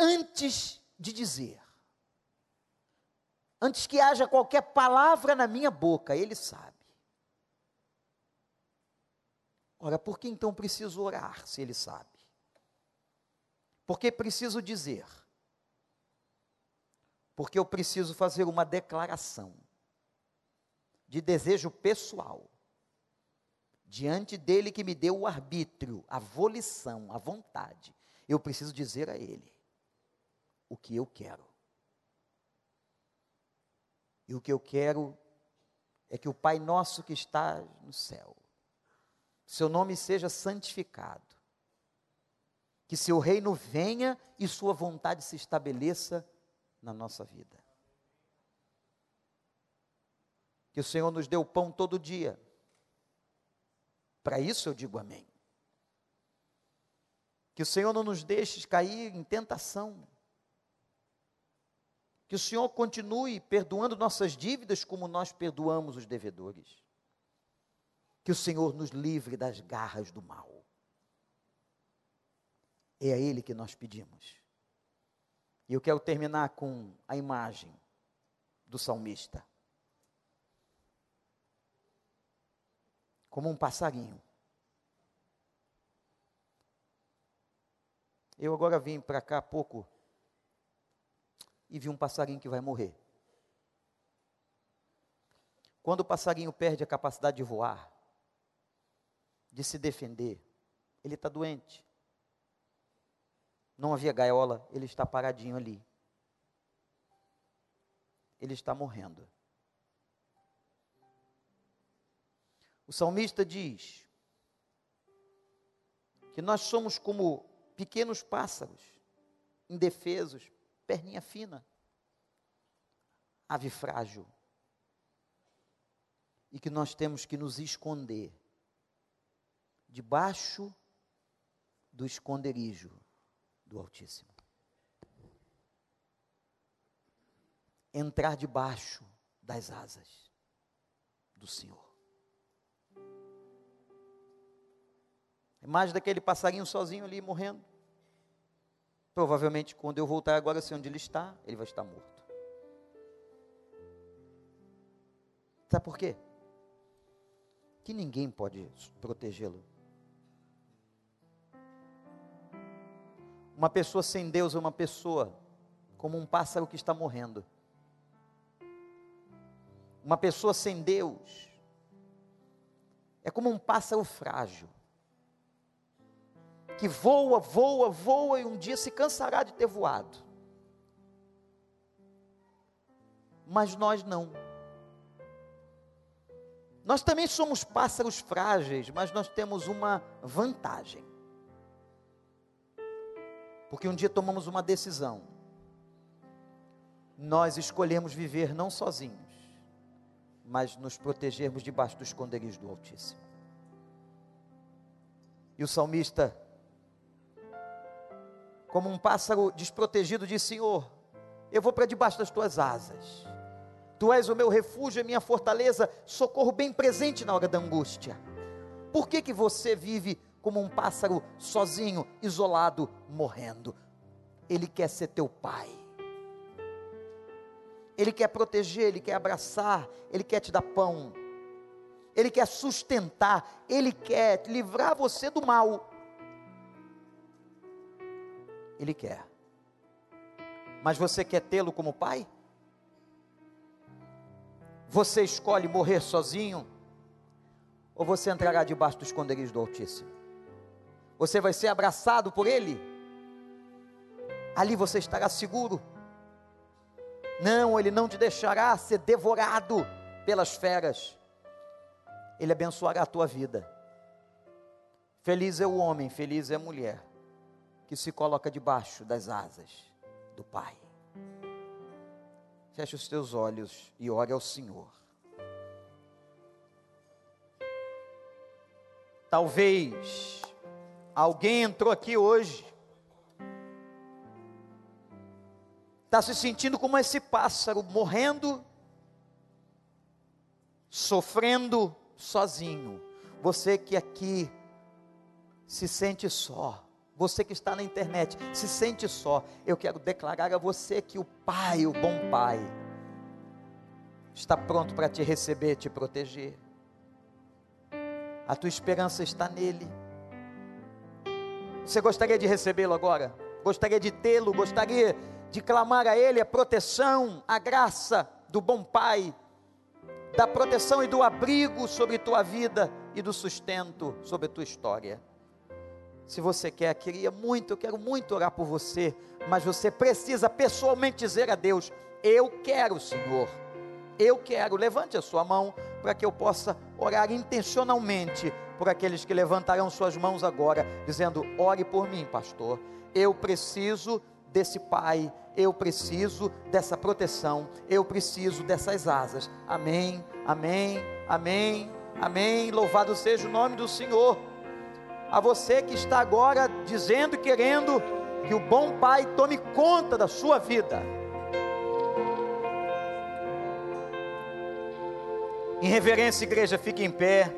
antes de dizer, antes que haja qualquer palavra na minha boca, Ele sabe. Ora, por que então preciso orar se Ele sabe? Porque preciso dizer? Porque eu preciso fazer uma declaração de desejo pessoal diante dele que me deu o arbítrio, a volição, a vontade. Eu preciso dizer a ele: o que eu quero. E o que eu quero é que o Pai nosso que está no céu, seu nome seja santificado, que seu reino venha e sua vontade se estabeleça na nossa vida. Que o Senhor nos dê o pão todo dia. Para isso eu digo amém. Que o Senhor não nos deixe cair em tentação que o Senhor continue perdoando nossas dívidas como nós perdoamos os devedores. Que o Senhor nos livre das garras do mal. É a Ele que nós pedimos. E eu quero terminar com a imagem do salmista. Como um passarinho. Eu agora vim para cá há pouco e vi um passarinho que vai morrer. Quando o passarinho perde a capacidade de voar, de se defender, ele está doente. Não havia gaiola, ele está paradinho ali. Ele está morrendo. O salmista diz que nós somos como pequenos pássaros, indefesos, perninha fina, ave frágil, e que nós temos que nos esconder debaixo do esconderijo do Altíssimo. Entrar debaixo das asas do Senhor. Imagem daquele passarinho sozinho ali morrendo. Provavelmente, quando eu voltar agora, sei onde ele está, ele vai estar morto. Sabe por quê? Que ninguém pode protegê-lo. Uma pessoa sem Deus é uma pessoa como um pássaro que está morrendo. Uma pessoa sem Deus é como um pássaro frágil que voa, voa, voa e um dia se cansará de ter voado. Mas nós não. Nós também somos pássaros frágeis, mas nós temos uma vantagem. Porque um dia tomamos uma decisão. Nós escolhemos viver não sozinhos, mas nos protegermos debaixo do esconderijo do Altíssimo. E o salmista como um pássaro desprotegido, diz: Senhor, eu vou para debaixo das tuas asas. Tu és o meu refúgio, a minha fortaleza, socorro bem presente na hora da angústia. Por que, que você vive como um pássaro sozinho, isolado, morrendo. Ele quer ser teu pai. Ele quer proteger, ele quer abraçar, ele quer te dar pão. Ele quer sustentar, ele quer livrar você do mal. Ele quer. Mas você quer tê-lo como pai? Você escolhe morrer sozinho? Ou você entrará debaixo do esconderijo do Altíssimo? Você vai ser abraçado por Ele? Ali você estará seguro. Não, Ele não te deixará ser devorado pelas feras. Ele abençoará a tua vida. Feliz é o homem, feliz é a mulher que se coloca debaixo das asas do Pai. Feche os teus olhos e ore ao Senhor. Talvez alguém entrou aqui hoje, está se sentindo como esse pássaro, morrendo, sofrendo sozinho. Você que aqui se sente só, você que está na internet, se sente só, eu quero declarar a você que o Pai, o bom Pai, está pronto para te receber, te proteger. A tua esperança está nele. Você gostaria de recebê-lo agora? Gostaria de tê-lo? Gostaria de clamar a ele a proteção, a graça do bom Pai, da proteção e do abrigo sobre tua vida e do sustento sobre tua história? Se você quer, queria muito, eu quero muito orar por você, mas você precisa pessoalmente dizer a Deus: Eu quero, Senhor, eu quero. Levante a sua mão para que eu possa orar intencionalmente por aqueles que levantarão suas mãos agora, dizendo: Ore por mim, pastor. Eu preciso desse Pai, eu preciso dessa proteção, eu preciso dessas asas. Amém, amém, amém, amém. Louvado seja o nome do Senhor a você que está agora dizendo e querendo que o bom Pai tome conta da sua vida. Em reverência, igreja, fique em pé.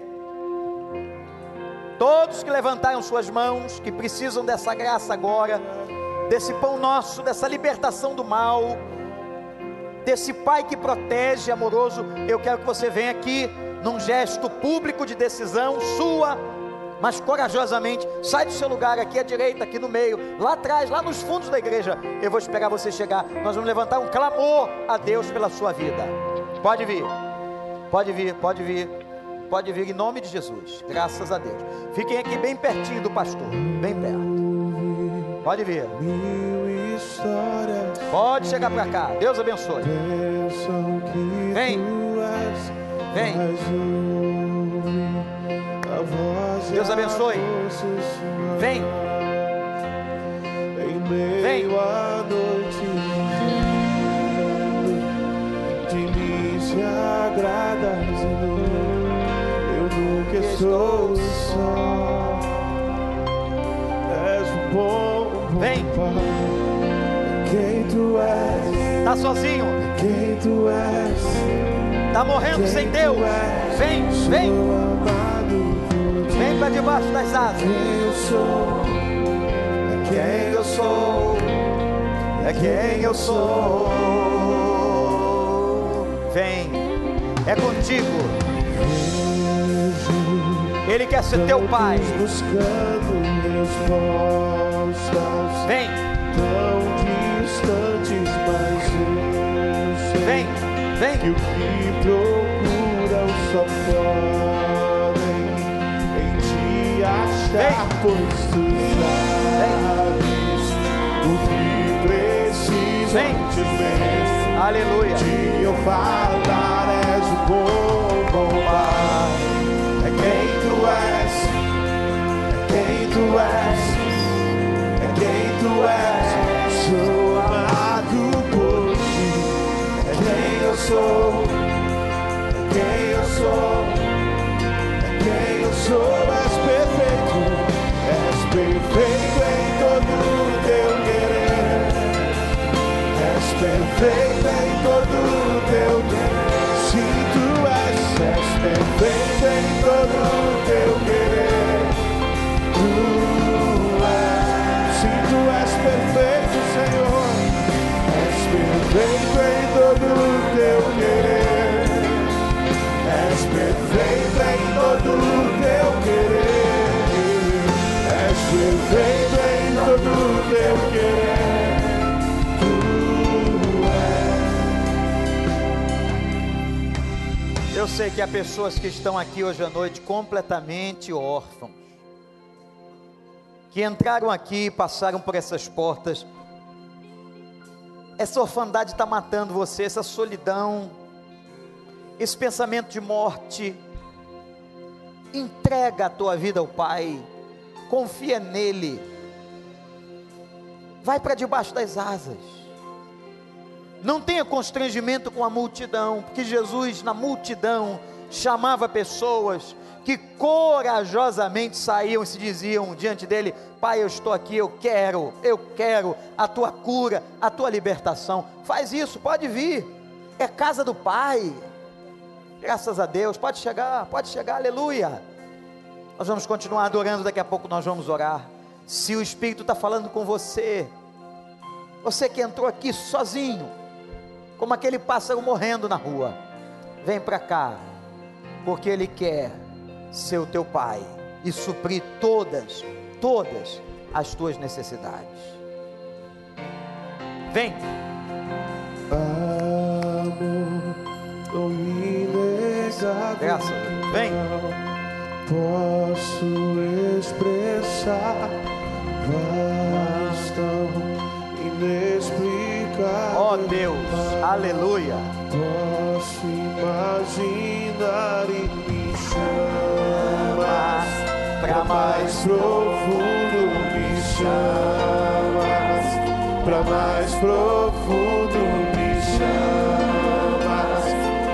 Todos que levantaram suas mãos, que precisam dessa graça agora, desse pão nosso, dessa libertação do mal, desse Pai que protege, amoroso, eu quero que você venha aqui num gesto público de decisão sua mas corajosamente, sai do seu lugar aqui à direita, aqui no meio, lá atrás, lá nos fundos da igreja. Eu vou esperar você chegar. Nós vamos levantar um clamor a Deus pela sua vida. Pode vir, pode vir, pode vir, pode vir em nome de Jesus. Graças a Deus. Fiquem aqui bem pertinho do pastor, bem perto. Pode vir. Pode chegar para cá. Deus abençoe. Vem. Vem. Deus abençoe. Vem. Vem. Se agradas eu nunca estou só. És o bom, bom Vem. Pai. Quem tu és? Tá sozinho? Quem tu és? Tá morrendo sem Deus? Vem, vem. Vem para debaixo das asas. Quem eu sou, é quem eu sou, é quem eu sou. Vem, é contigo. Ele quer ser teu pai. Vem. Tão distantes, mas eu sei Vem, vem. que o que procuram só podem em ti achar, pois tu sabes o que mesmo Aleluia. de eu falar és o bom, bom Pai. É quem tu és, é quem tu és, é quem tu és. Sou amado por ti, é quem eu sou, é quem eu sou, é quem eu sou. És perfeito, és perfeito em todo o Perfeito em todo teu querer. Se tu és, és em todo teu querer. Tu és, se tu és perfeito, Senhor, és perfeito em todo teu querer. És perfeito em todo teu querer. És perfeito em todo teu querer. Eu sei que há pessoas que estão aqui hoje à noite completamente órfãos, que entraram aqui, passaram por essas portas. Essa orfandade está matando você, essa solidão, esse pensamento de morte. Entrega a tua vida ao Pai, confia nele, vai para debaixo das asas. Não tenha constrangimento com a multidão, porque Jesus, na multidão, chamava pessoas que corajosamente saíam e se diziam diante dele: Pai, eu estou aqui, eu quero, eu quero a tua cura, a tua libertação. Faz isso, pode vir, é casa do Pai. Graças a Deus, pode chegar, pode chegar, aleluia. Nós vamos continuar adorando, daqui a pouco nós vamos orar. Se o Espírito está falando com você, você que entrou aqui sozinho, como aquele pássaro morrendo na rua, vem para cá, porque Ele quer ser o teu Pai e suprir todas, todas as tuas necessidades. Vem, Amor tão inegável. Graças a Deus. Vem. Posso expressar ó Deus, aleluia. Posso imaginar e me chamas Pra mais profundo me chamas. Pra mais profundo me chamas.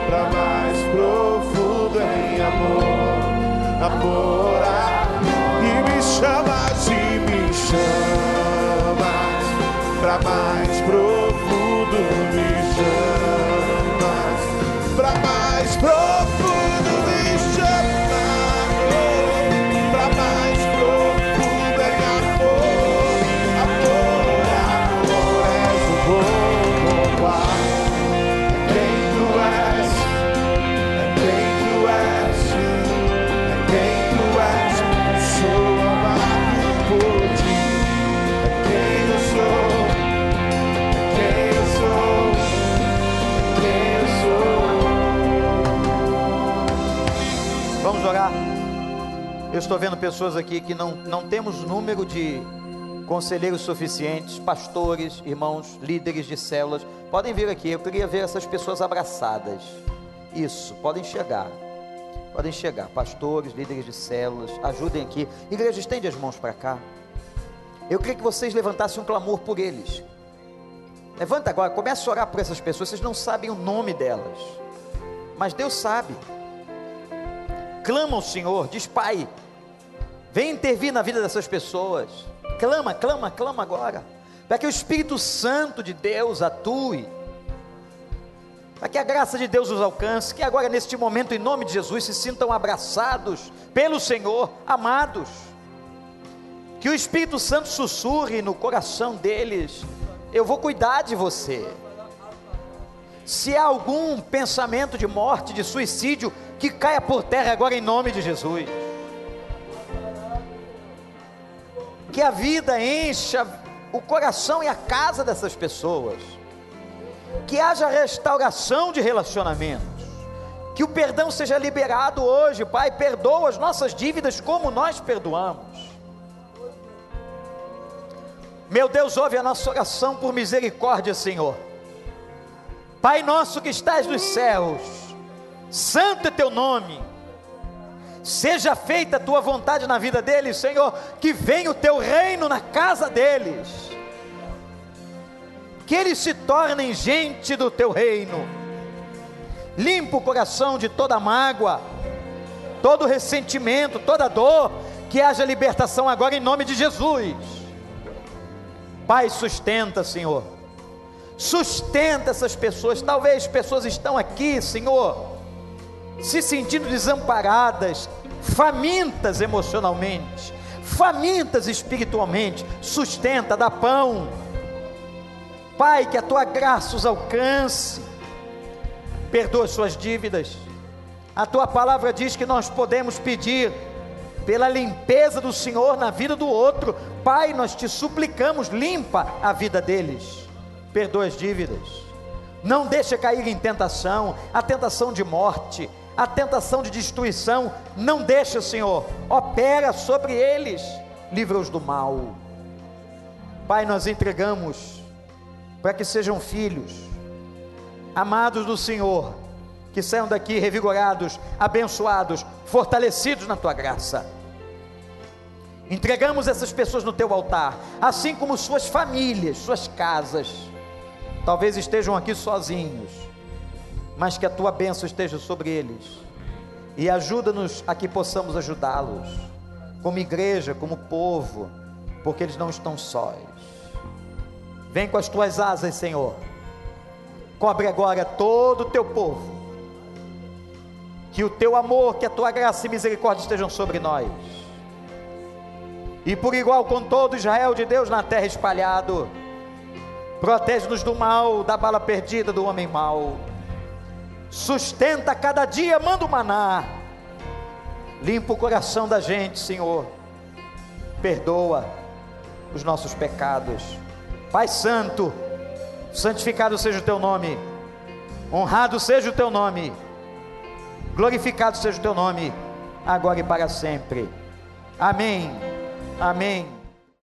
Pra mais profundo em amor Amor. E me chamas e me chamas. Pra mais profundo Eu estou vendo pessoas aqui que não, não temos número de conselheiros suficientes, pastores, irmãos, líderes de células. Podem vir aqui, eu queria ver essas pessoas abraçadas. Isso, podem chegar. Podem chegar, pastores, líderes de células, ajudem aqui. Igreja, estende as mãos para cá. Eu queria que vocês levantassem um clamor por eles. Levanta agora, comece a orar por essas pessoas. Vocês não sabem o nome delas, mas Deus sabe clama ao Senhor, diz Pai, vem intervir na vida dessas pessoas. Clama, clama, clama agora, para que o Espírito Santo de Deus atue, para que a graça de Deus os alcance, que agora neste momento, em nome de Jesus, se sintam abraçados pelo Senhor, amados. Que o Espírito Santo sussurre no coração deles: Eu vou cuidar de você. Se há algum pensamento de morte, de suicídio, que caia por terra agora em nome de Jesus. Que a vida encha o coração e a casa dessas pessoas. Que haja restauração de relacionamentos. Que o perdão seja liberado hoje, Pai. Perdoa as nossas dívidas como nós perdoamos. Meu Deus, ouve a nossa oração por misericórdia, Senhor. Pai nosso que estás nos céus, santo é teu nome, seja feita a tua vontade na vida deles, Senhor, que venha o teu reino na casa deles, que eles se tornem gente do teu reino, limpa o coração de toda mágoa, todo ressentimento, toda dor, que haja libertação agora em nome de Jesus. Pai, sustenta, Senhor sustenta essas pessoas. Talvez pessoas estão aqui, Senhor, se sentindo desamparadas, famintas emocionalmente, famintas espiritualmente. Sustenta, dá pão. Pai, que a tua graça os alcance. Perdoa suas dívidas. A tua palavra diz que nós podemos pedir pela limpeza do Senhor na vida do outro. Pai, nós te suplicamos, limpa a vida deles, perdoa as dívidas. Não deixa cair em tentação, a tentação de morte, a tentação de destruição. Não deixa, Senhor, opera sobre eles, livra-os do mal. Pai, nós entregamos para que sejam filhos, amados do Senhor, que saiam daqui revigorados, abençoados, fortalecidos na tua graça. Entregamos essas pessoas no teu altar, assim como suas famílias, suas casas. Talvez estejam aqui sozinhos, mas que a tua bênção esteja sobre eles. E ajuda-nos a que possamos ajudá-los, como igreja, como povo, porque eles não estão sós. Vem com as tuas asas, Senhor. Cobre agora todo o teu povo. Que o teu amor, que a tua graça e misericórdia estejam sobre nós. E por igual com todo Israel de Deus na terra espalhado, protege-nos do mal, da bala perdida do homem mau. Sustenta cada dia, manda o maná. Limpa o coração da gente, Senhor. Perdoa os nossos pecados Pai Santo, santificado seja o teu nome, honrado seja o teu nome, glorificado seja o teu nome, agora e para sempre. Amém. Amém.